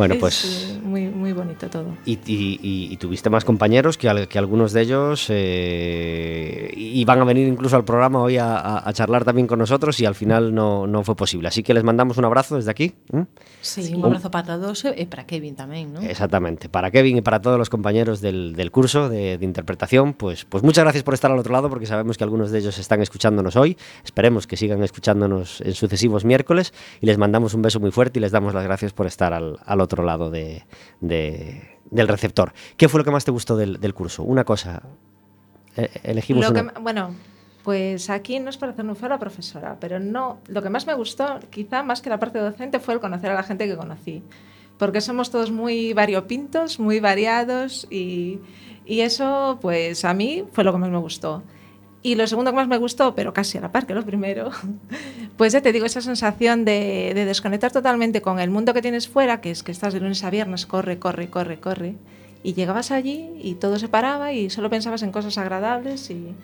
Bueno, Es, pues eh, muy, muy bonito todo. Y, y- y- y tuviste más compañeros que, al- que algunos de ellos eh, iban a venir incluso al programa hoy a, a- a charlar también con nosotros y al final no, no fue posible. Así que les mandamos un abrazo desde aquí. ¿m? Sí, un abrazo para todos e para Kevin tamén, non? Exactamente. Para Kevin y para todos los compañeros del, del curso de, de interpretación, pues, pues muchas gracias por estar al otro lado, porque sabemos que algunos de ellos están escuchándonos hoy. Esperemos que sigan escuchándonos en sucesivos miércoles y les mandamos un beso muy fuerte y les damos las gracias por estar al, al otro lado de, de- del receptor. ¿Qué fue lo que más te gustó del, del curso? Una cosa. Eh, elegimos Lo una. bueno, pues aquí no es para hacer un feo a la profesora, pero no. Lo que más me gustó, quizá más que la parte docente, fue el conocer a la gente que conocí. Porque somos todos muy variopintos, muy variados y, y eso, pues a mí fue lo que más me gustó. Y lo segundo que más me gustó, pero casi a la par que lo primero, pues ya te digo, esa sensación de, de desconectar totalmente con el mundo que tienes fuera, que es que estás de lunes a viernes, corre, corre, corre, corre, y llegabas allí y todo se paraba y solo pensabas en cosas agradables y,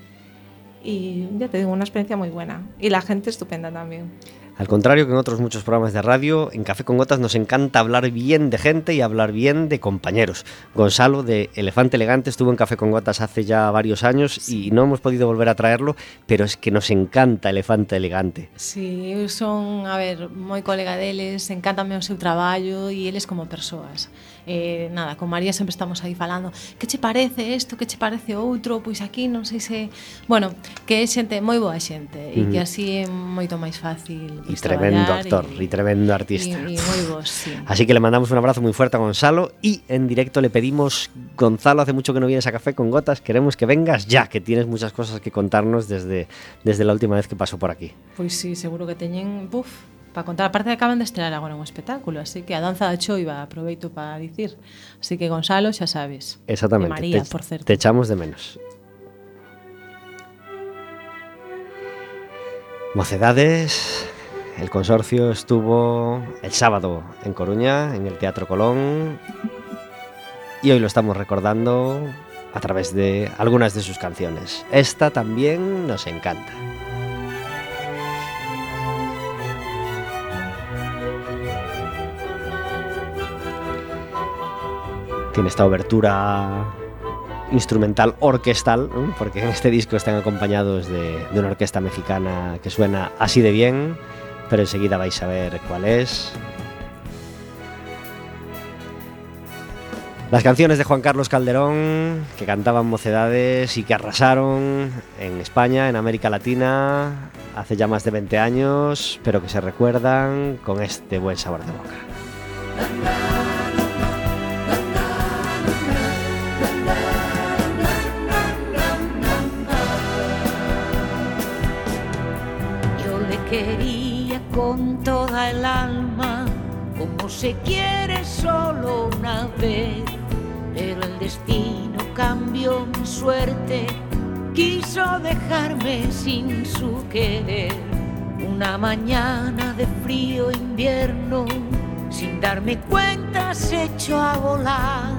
y ya te digo, una experiencia muy buena. Y la gente estupenda también. Al contrario que en otros muchos programas de radio, en Café con Gotas nos encanta hablar bien de gente y hablar bien de compañeros. Gonzalo de Elefante Elegante estuvo en Café con Gotas hace ya varios años y no hemos podido volver a traerlo, pero es que nos encanta Elefante Elegante. Sí, son, a ver, moi colega deles, encántame o seu traballo e eles como persoas. Eh, nada, con María sempre estamos aí falando que che parece isto, que che parece outro, pois aquí non sei se... Bueno, que é xente moi boa xente e que así é moito máis fácil Y pois, tremendo actor, y tremendo artista. E, e moi vos, sí. Así que le mandamos un abrazo muy fuerte a Gonzalo y en directo le pedimos, Gonzalo, hace mucho que no vienes a Café con Gotas, queremos que vengas ya, que tienes muchas cosas que contarnos desde, desde la última vez que pasó por aquí. Pois sí, seguro que teñen, buf, para contar. Aparte acaban de estrenar agora un espectáculo, así que a danza da choiva aproveito para dicir. Así que Gonzalo, xa sabes. Exactamente. E María, te, por certo. te echamos de menos. Mocedades. El consorcio estuvo el sábado en Coruña, en el Teatro Colón. Y hoy lo estamos recordando a través de algunas de sus canciones. Esta también nos encanta. Tiene esta obertura instrumental orquestal, porque en este disco están acompañados de una orquesta mexicana que suena así de bien, pero enseguida vais a ver cuál es. Las canciones de Juan Carlos Calderón, que cantaban mocedades y que arrasaron en España, en América Latina, hace ya más de 20 años, pero que se recuerdan con este buen sabor de boca. Con toda el alma, como se quiere solo una vez. Pero el destino cambió mi suerte, quiso dejarme sin su querer. Una mañana de frío invierno, sin darme cuenta se echó a volar.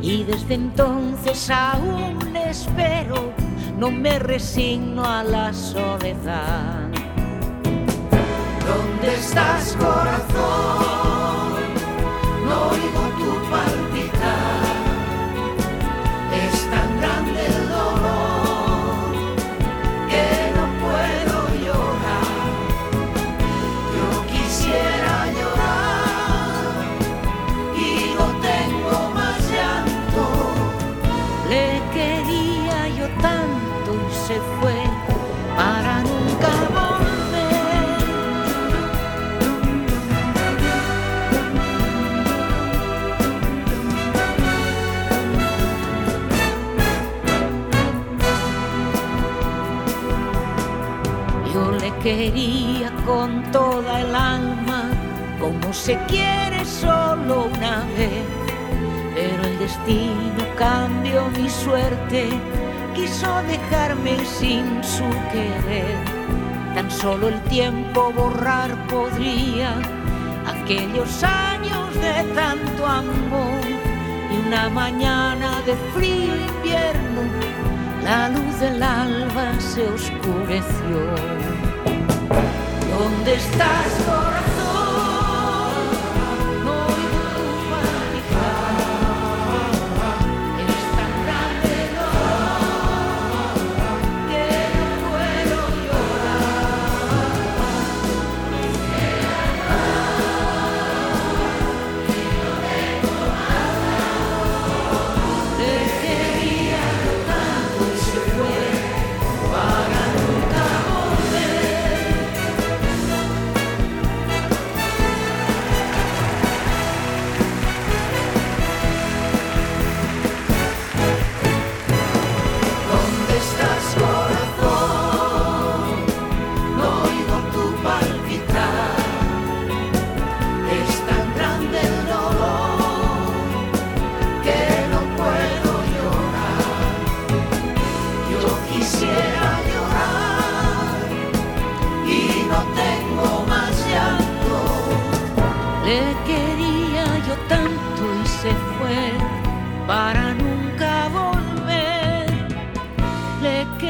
Y desde entonces aún espero, no me resigno a la soledad. ¿Dónde estás, corazón? No oigo tu palpitar. Quería con toda el alma, como se quiere solo una vez. Pero el destino cambió mi suerte, quiso dejarme sin su querer. Tan solo el tiempo borrar podría aquellos años de tanto amor. Y una mañana de frío invierno, la luz del alba se oscureció. ¿Dónde estás, corazón?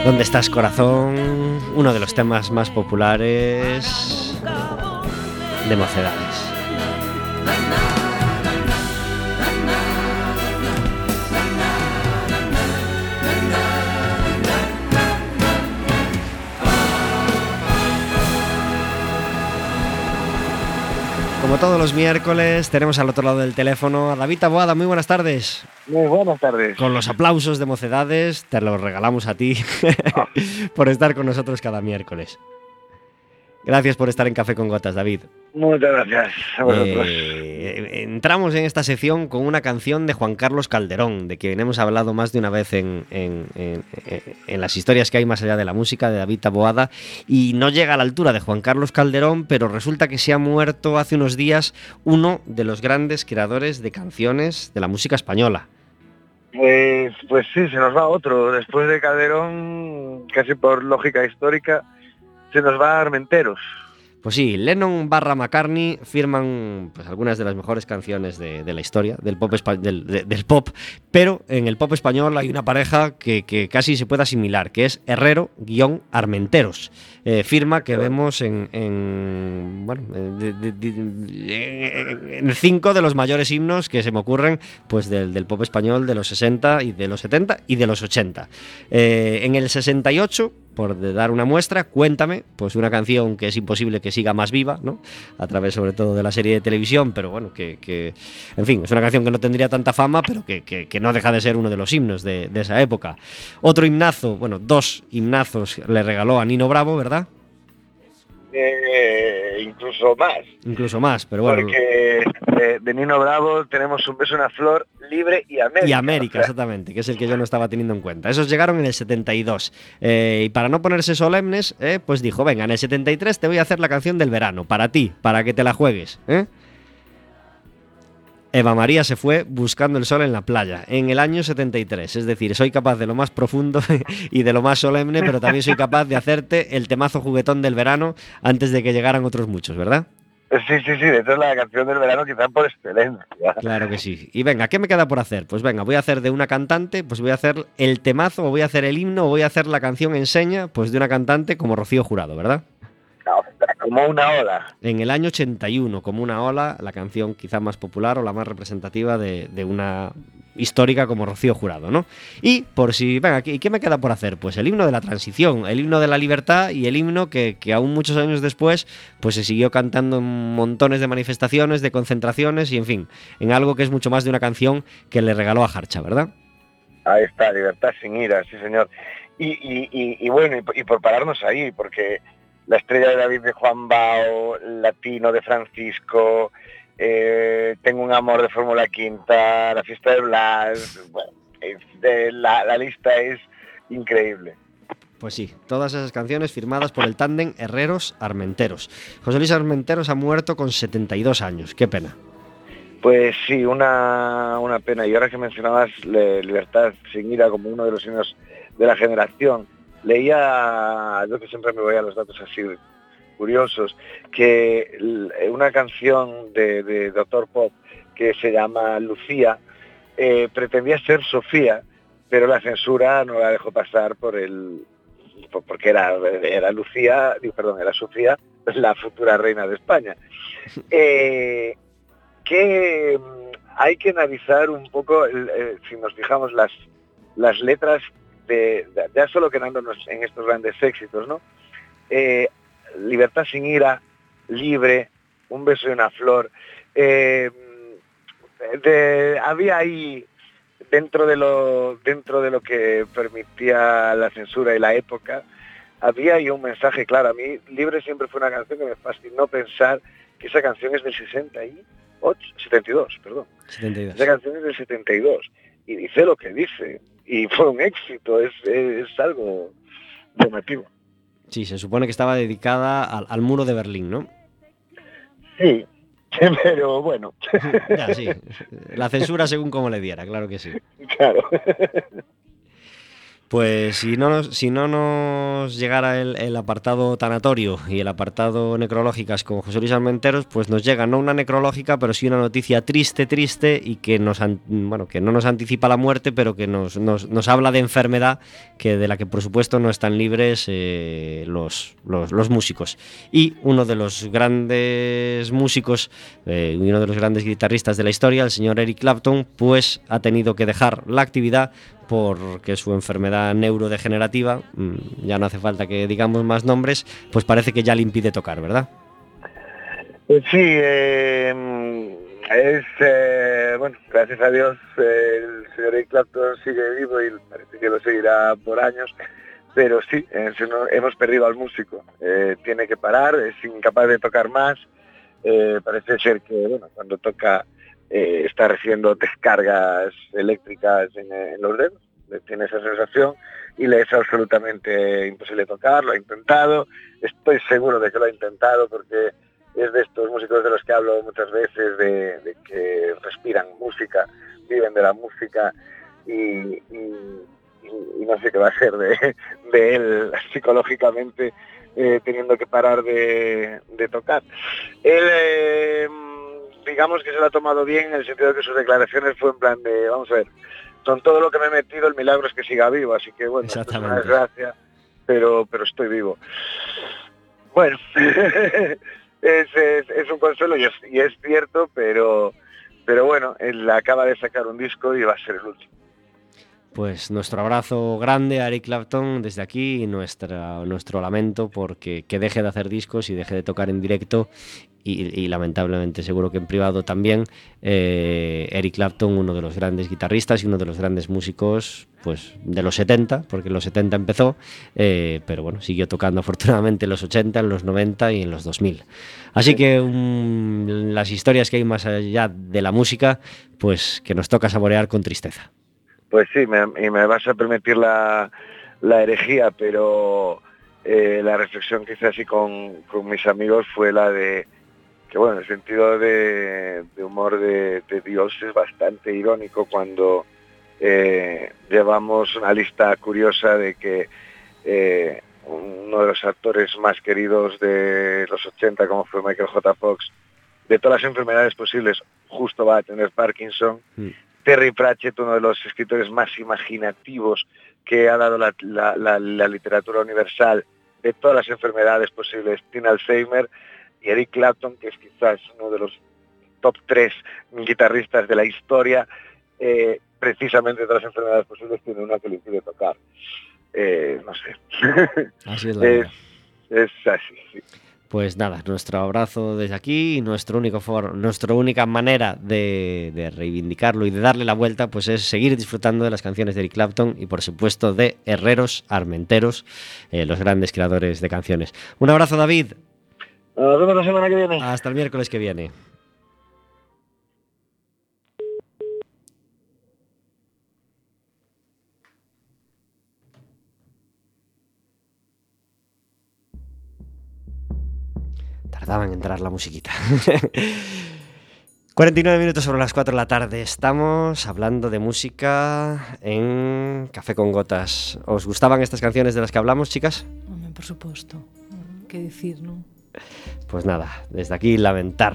¿Dónde estás, corazón? Uno de los temas más populares de mocedades. Como todos los miércoles, tenemos al otro lado del teléfono a David Taboada. Muy buenas tardes. Muy buenas tardes. Con los aplausos de mocedades, te los regalamos a ti por estar con nosotros cada miércoles. Gracias por estar en Café con Gotas, David. Muchas gracias a vosotros. Eh, entramos en esta sección con una canción de Juan Carlos Calderón, de quien hemos hablado más de una vez en, en- en- en las historias que hay más allá de la música, de David Taboada, y no llega a la altura de Juan Carlos Calderón, pero resulta que se ha muerto hace unos días uno de los grandes creadores de canciones de la música española. Pues, pues sí, se nos va otro. Después de Calderón, casi por lógica histórica, nos va Armenteros. Pues sí, Lennon barra McCartney firman pues, algunas de las mejores canciones de, la historia del pop, del, de- del pop, pero en el pop español hay una pareja que, casi se puede asimilar, que es Herrero-Armenteros, eh, firma que vemos en, en, bueno, en cinco de los mayores himnos que se me ocurren pues, del, del pop español de los 60 y de los 70 y de los 80. Eh, en el 68 por dar una muestra, cuéntame, pues una canción que es imposible que siga más viva, ¿no? A través sobre todo de la serie de televisión, pero bueno, que, que- en fin, es una canción que no tendría tanta fama, pero que, que- que no deja de ser uno de los himnos de, de esa época. Otro himnazo, bueno, dos himnazos le regaló a Nino Bravo, ¿verdad? Eh, incluso más. Incluso más, pero bueno. Porque de, de Nino Bravo tenemos un beso, una flor, libre y América. Y América, O sea, exactamente, que es el que yo no estaba teniendo en cuenta. Esos llegaron en el 72. Eh, y para no ponerse solemnes, eh, pues dijo, venga, en el 73 te voy a hacer la canción del verano, para ti, para que te la juegues. ¿eh? Eva María se fue buscando el sol en la playa en el año 73. Es decir, soy capaz de lo más profundo y de lo más solemne, pero también soy capaz de hacerte el temazo juguetón del verano antes de que llegaran otros muchos, ¿verdad? Sí, sí, sí, esta es la canción del verano quizá por excelencia. Claro que sí. Y venga, ¿qué me queda por hacer? Pues venga, voy a hacer de una cantante, pues voy a hacer el temazo, o voy a hacer el himno, o voy a hacer la canción enseña, pues de una cantante como Rocío Jurado, ¿verdad? No, como una ola. En el año 81, como una ola, la canción quizá más popular o la más representativa de, de una histórica como Rocío Jurado, ¿no? Y por si, venga, ¿qué, qué me queda por hacer? Pues el himno de la transición, el himno de la libertad y el himno que, que aún muchos años después, pues se siguió cantando en montones de manifestaciones, de concentraciones y, en fin, en algo que es mucho más de una canción que le regaló a Harcha, ¿verdad? Ahí está, libertad sin ira, sí señor. Y, y, y, y bueno, y, y por pararnos ahí, porque la estrella de David de Juan Bao, Latino de Francisco, eh, Tengo un amor de Fórmula Quinta, La fiesta de Blas, bueno, es de- la, la lista es increíble. Pues sí, todas esas canciones firmadas por el tándem Herreros Armenteros. José Luis Armenteros ha muerto con 72 años, qué pena. Pues sí, una, una pena. Y ahora que mencionabas Libertad sin ira como uno de los himnos de la generación, leía, yo que siempre me voy a los datos así curiosos, que una canción de, de Doctor Pop que se llama Lucía eh, pretendía ser Sofía, pero la censura no la dejó pasar por el por- porque era, era Lucía, perdón, era Sofía, la futura reina de España. Eh, que mm, hay que analizar un poco, eh, si nos fijamos, las, las letras de, de- ya solo quedándonos en estos grandes éxitos, ¿no? Eh, libertad sin ira, libre, un beso y una flor. eh, de- había ahí dentro de lo dentro de lo que permitía la censura y la época había ahí un mensaje claro a mí libre siempre fue una canción que me fascinó pensar que esa canción es del 68 72 perdón 72. esa canción es del 72 y dice lo que dice y fue un éxito es, es, es algo llamativo Sí, se supone que estaba dedicada al, al muro de Berlín, ¿no? sí pero bueno ya, sí. La censura según como le diera, claro que sí. claro Pues si no nos, si no nos llegara el, apartado tanatorio y el apartado necrológicas con José Luis Almenteros, pues nos llega no una necrológica, pero sí una noticia triste, triste y que nos bueno, que no nos anticipa la muerte, pero que nos, nos- nos habla de enfermedad que de la que por supuesto no están libres eh, los, los, músicos. Y uno de los grandes músicos eh, uno de los grandes guitarristas de la historia, el señor Eric Clapton, pues ha tenido que dejar la actividad porque su enfermedad neurodegenerativa, mm, ya no hace falta que digamos más nombres, pues parece que ya le impide tocar, ¿verdad? Pues sí, eh, es, eh, bueno, gracias a Dios el señor Eric Clapton sigue vivo y parece que lo seguirá por años, pero sí, eh, hemos perdido al músico. Tiene que parar, es incapaz de tocar más. Parece ser que, bueno, cuando toca eh, está recibiendo descargas eléctricas en, los dedos, tiene esa sensación y le es absolutamente imposible tocar, lo ha intentado, estoy seguro de que lo ha intentado porque es de estos músicos de los que hablo muchas veces, de, que respiran música, viven de la música y, no sé qué va a ser de, él psicológicamente eh, teniendo que parar de, tocar. Eh, digamos que se lo ha tomado bien en el sentido de que sus declaraciones fue en plan de, vamos a ver, con todo lo que me he metido, el milagro es que siga vivo, así que bueno, esto es una desgracia, pero, pero estoy vivo. Bueno, es, es- es un consuelo y es, y es cierto, pero, pero bueno, él acaba de sacar un disco y va a ser el último. Pues nuestro abrazo grande a Eric Clapton desde aquí y nuestra, nuestro lamento porque que deje de hacer discos y deje de tocar en directo y, lamentablemente seguro que en privado también eh, Eric Clapton, uno de los grandes guitarristas y uno de los grandes músicos pues de los 70, porque en los 70 empezó, eh, pero bueno, siguió tocando afortunadamente en los 80, en los 90 y en los 2000. Así que mm, las historias que hay más allá de la música, pues que nos toca saborear con tristeza. Pues sí, y me vas a permitir la, la herejía, pero eh, la reflexión que hice así con, con mis amigos fue la de que, bueno, el sentido de, humor de, de Dios es bastante irónico cuando eh, llevamos una lista curiosa de que eh, uno de los actores más queridos de los 80, como fue Michael J. Fox, de todas las enfermedades posibles, justo va a tener Parkinson. Mm. Terry Pratchett, uno de los escritores más imaginativos que ha dado la, la- la- la literatura universal de todas las enfermedades posibles, tiene Alzheimer, y Eric Clapton, que es quizás uno de los top tres guitarristas de la historia, eh, precisamente de todas las enfermedades posibles tiene una que le impide tocar. Eh, no sé. Así es la es así, sí. Pues nada, nuestro abrazo desde aquí y nuestro único for- nuestra única manera de, de reivindicarlo y de darle la vuelta pues es seguir disfrutando de las canciones de Eric Clapton y por supuesto de Herreros, Armenteros, eh, los grandes creadores de canciones. Un abrazo David, Nos vemos la semana que viene. hasta el miércoles que viene. Tardaba en entrar la musiquita. 49 minutos sobre las 4 de la tarde. Estamos hablando de música en Café con Gotas. ¿Os gustaban estas canciones de las que hablamos, chicas? Por suposto. Que dicir, non? Pues nada, desde aquí lamentar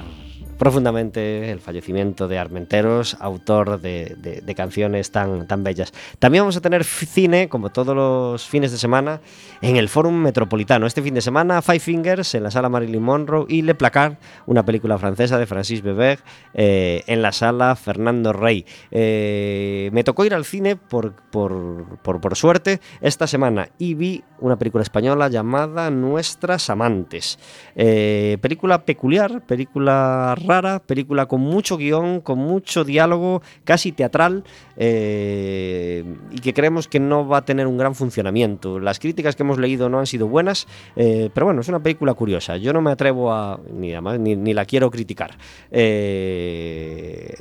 profundamente el fallecimiento de Armenteros, autor de, de- canciones tan, tan bellas. También vamos a tener cine, como todos los fines de semana, en el Fórum Metropolitano. Este fin de semana, Five Fingers en la sala Marilyn Monroe y Le Placard, una película francesa de Francis Beber, eh, en la sala Fernando Rey. Eh, me tocó ir al cine por, por, por, por suerte esta semana y vi una película española llamada Nuestras Amantes. Eh, película peculiar, película rara, película con mucho guion, con mucho diálogo, casi teatral, eh, y que creemos que no va a tener un gran funcionamiento. Las críticas que hemos leído no han sido buenas, eh, pero bueno, es una película curiosa. Yo no me atrevo a, ni, además, ni, ni la quiero criticar. Eh,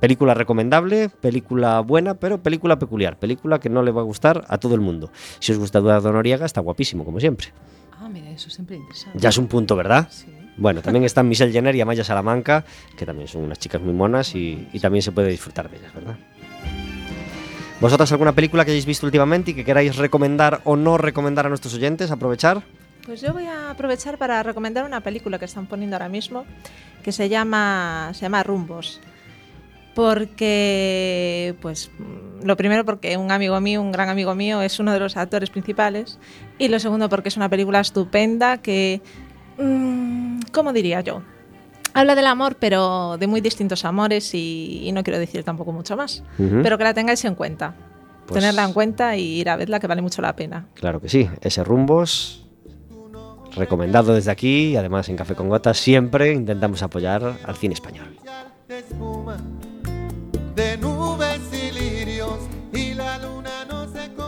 Película recomendable, película buena, pero película peculiar, película que no le va a gustar a todo el mundo. Si os gusta Eduardo Noriega, está guapísimo, como siempre. Ah, mira, eso sempre é interesante. Ya es un punto, ¿verdad? Sí. Bueno, también están Michelle Jenner y Amaya Salamanca, que también son unas chicas muy monas y, y también se puede disfrutar de ellas, ¿verdad? ¿Vosotras alguna película que hayáis visto últimamente y que queráis recomendar o no recomendar a nuestros oyentes? Aprovechar. Pues yo voy a aprovechar para recomendar una película que están poniendo ahora mismo que se llama, se llama Rumbos. Porque, pues, lo primero porque un amigo mío, un gran amigo mío, es uno de los actores principales. Y lo segundo porque es una película estupenda que, mm, ¿cómo diría yo? Habla del amor, pero de muy distintos amores y, y no quiero decir tampoco mucho más. Ujú. Pero que la tengáis en cuenta. Pues- Tenerla en cuenta y ir a verla, que vale mucho la pena. Claro que sí, ese Rumbos recomendado desde aquí y además en Café con Gotas siempre intentamos apoyar al cine español.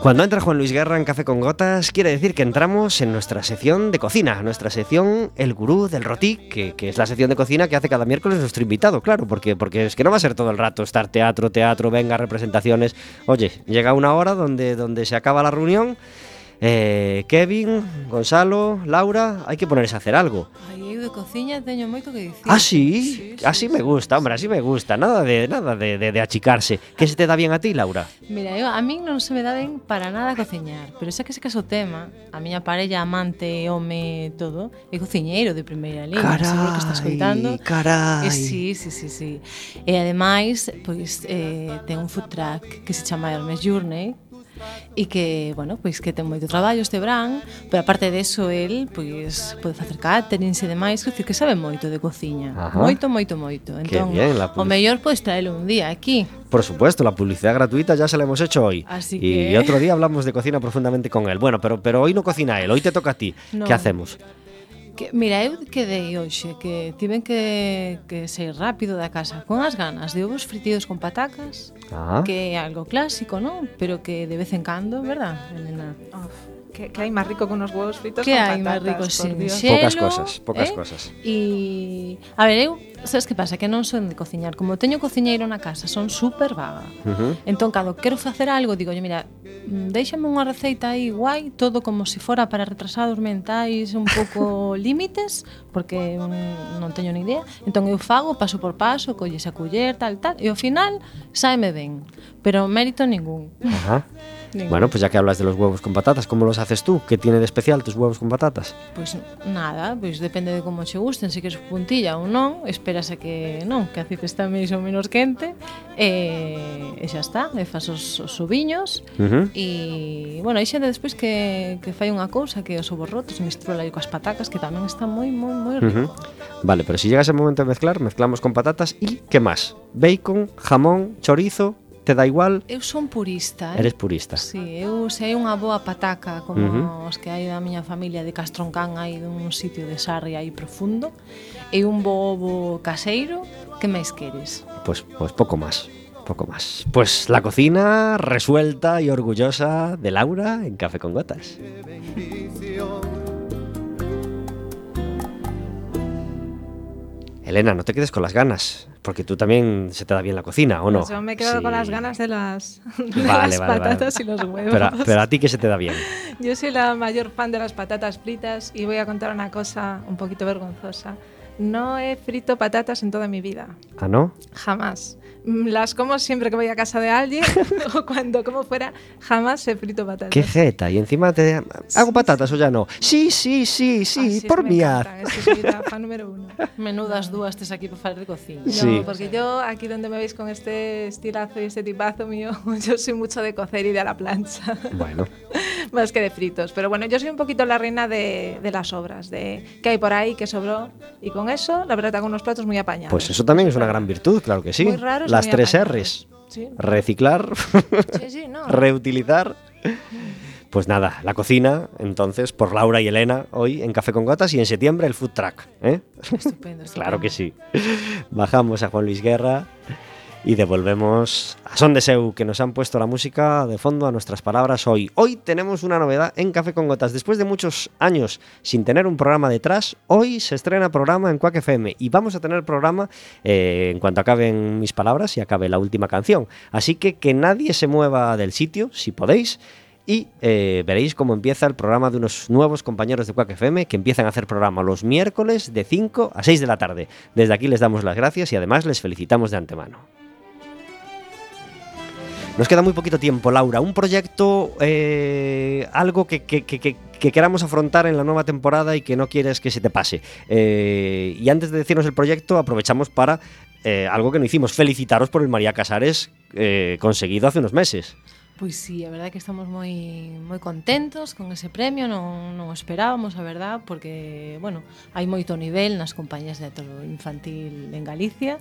Cuando entra Juan Luis Guerra en Café con Gotas, quiere decir que entramos en nuestra sección de cocina, nuestra sección El Gurú del que, que es la sección de cocina que hace cada miércoles nuestro invitado, claro, porque, porque es que no va a ser todo el rato estar teatro, teatro, venga, representaciones. Oye, llega una hora donde, donde se acaba la reunión. eh, Kevin, Gonzalo, Laura, hay que ponerse a hacer algo. de cociña teño moito que dicir. Ah, sí? sí, así sí, me gusta, hombre, así me gusta. Nada de nada de, de, de achicarse. Que se te dá bien a ti, Laura? Mira, eu, a min non se me dá ben para nada cociñar, pero xa que se caso tema, a miña parella amante, home, todo, é cociñeiro de primeira liña, carai, seguro que estás coitando. Carai. Eh, sí, sí, sí, sí. E ademais, pois eh, ten un food truck que se chama Hermes Journey, e que, bueno, pois que ten moito traballo este verán, pero aparte deso el pois pode facer caterings e demais, que que sabe moito de cociña, Ajá. moito, moito, moito. Entón, bien, o mellor podes traelo un día aquí. Por supuesto, la publicidad gratuita ya se la hemos hecho hoy. Así que... Y otro día hablamos de cocina profundamente con él. Bueno, pero, pero hoy no cocina él, hoy te toca a ti. No. ¿Qué hacemos? que, mira, eu quedei hoxe que tiven que, que sair rápido da casa con as ganas de ovos fritidos con patacas, ah. que é algo clásico, non? Pero que de vez en cando, verdad, Elena? Oh que, que hai máis rico que unos huevos fritos que hai máis rico sin xelo, pocas cosas, pocas eh? cosas. E a ver, eu sabes que pasa? Que non son de cociñar. Como teño cociñeiro na casa, son super vaga. Uh -huh. Entón, cando quero facer algo, digo, yo, mira, mm, déixame unha receita aí guai, todo como se si fora para retrasados mentais, un pouco límites, porque un, non teño ni idea. Entón, eu fago paso por paso, colles a culler, tal, tal, e ao final, saeme ben. Pero mérito ningún. Uh -huh. Ningún. Bueno, pues ya que hablas de los huevos con patatas, ¿cómo los haces tú? ¿Qué tiene de especial tus huevos con patatas? Pues nada, pois pues depende de como che gusten, se queres puntilla ou non, esperas a que non, que eh, a cita está máis ou menos quente, e, e xa está, e fas os, os subiños, uh -huh. e bueno, hai xente despois que, que fai unha cousa que os ovos rotos mestrola aí coas patacas, que tamén está moi, moi, moi rico. Uh -huh. Vale, pero se si llegas ao momento de mezclar, mezclamos con patatas e que máis? Bacon, jamón, chorizo, te dá igual? Eu son purista. Eh? Eres purista. Sí, eu se hai unha boa pataca como uh -huh. os que hai da miña familia de Castroncán, aí dun sitio de Sarria aí profundo, e un bo ovo caseiro, que máis queres? Pois, pues, pois pues pouco máis poco más. Pues pois la cocina resuelta y orgullosa de Laura en Café con Gotas. Elena, no te quedes con las ganas. Porque tú también se te da bien la cocina, ¿o no? Pues yo me he quedado Sí. con las ganas de las, de Vale, las vale, vale. patatas y los huevos. Pero, pero a ti que se te da bien. Yo soy la mayor fan de las patatas fritas y voy a contar una cosa un poquito vergonzosa. No he frito patatas en toda mi vida, ¿Ah, no? jamás. Las como siempre que voy a casa de alguien o cuando como fuera, jamás he frito patatas. Qué jeta. Y encima te... ¿Hago patatas o ya no? Sí, sí, sí, sí, es por que mí. es que soy la fan número uno. Menudas dúas tes aquí para falar de cociña. No, Sí. porque yo aquí donde me veis con este estilazo y este tipazo mío, yo soy mucho de cocer y de a la plancha, Bueno, más que de fritos. Pero bueno, yo soy un poquito la reina de, de las obras, de qué hay por ahí, qué sobró. Y con eso, la verdad, hago unos platos muy apañados. pues eso también es una gran virtud, claro que sí. Muy raros y Las tres. R's. Sí, Reciclar, sí, sí, no. reutilizar. Pues nada, la cocina, entonces, por Laura y Elena, hoy en Café con Gotas y en septiembre el food truck. ¿eh? Estupendo, estupendo. Claro que sí. Bajamos a Juan Luis Guerra y devolvemos a Son de Seu, que nos han puesto la música de fondo a nuestras palabras hoy. Hoy tenemos una novedad en Café con Gotas. Después de muchos años sin tener un programa detrás, hoy se estrena programa en Quack FM y vamos a tener programa eh, en cuanto acaben mis palabras y acabe la última canción. Así que que nadie se mueva del sitio, si podéis. Y eh, veréis cómo empieza el programa de unos nuevos compañeros de Quack FM que empiezan a hacer programa los miércoles de 5 a 6 de la tarde. Desde aquí les damos las gracias y además les felicitamos de antemano. Nos queda muy poquito tiempo, Laura. Un proyecto, eh, algo que, que- que- que- que queramos afrontar en la nueva temporada y que no quieres que se te pase. Eh, y antes de decirnos el proyecto, aprovechamos para eh, algo que no hicimos, felicitaros por el María Casares conseguido hace unos meses. Pois sí, a verdade é que estamos moi moi contentos con ese premio, non, non o esperábamos, a verdad, porque, bueno, hai moito nivel nas compañías de teatro infantil en Galicia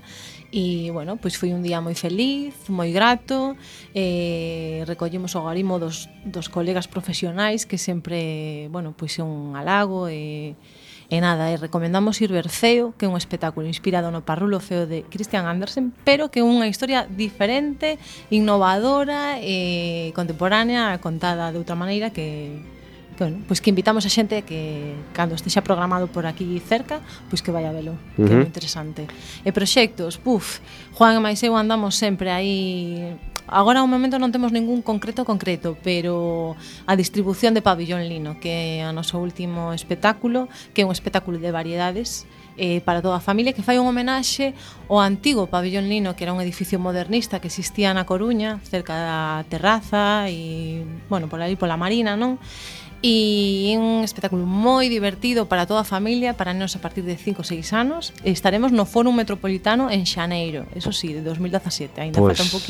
e, bueno, pois foi un día moi feliz, moi grato, eh, recollimos o garimo dos, dos colegas profesionais que sempre, bueno, pois é un halago e eh, E nada, e recomendamos ir ver Feo, que é un espectáculo inspirado no parrulo feo de Christian Andersen, pero que é unha historia diferente, innovadora e contemporánea, contada de outra maneira que Bueno, pois que invitamos a xente que cando estexa programado por aquí cerca, pois que vaya a velo, uh -huh. que é moi interesante. E proxectos, puf, Juan e máis eu andamos sempre aí Agora ao momento non temos ningún concreto concreto, pero a distribución de Pabellón Lino, que é o noso último espectáculo, que é un espectáculo de variedades, eh, para toda a familia que fai un homenaxe ao antigo pabellón lino que era un edificio modernista que existía na Coruña cerca da terraza e bueno, por ali pola marina non? E é un espectáculo moi divertido para toda a familia, para nenos a partir de 5 ou 6 anos. Estaremos no Fórum Metropolitano en Xaneiro, eso sí, de 2017, ainda pues, falta un poquinho.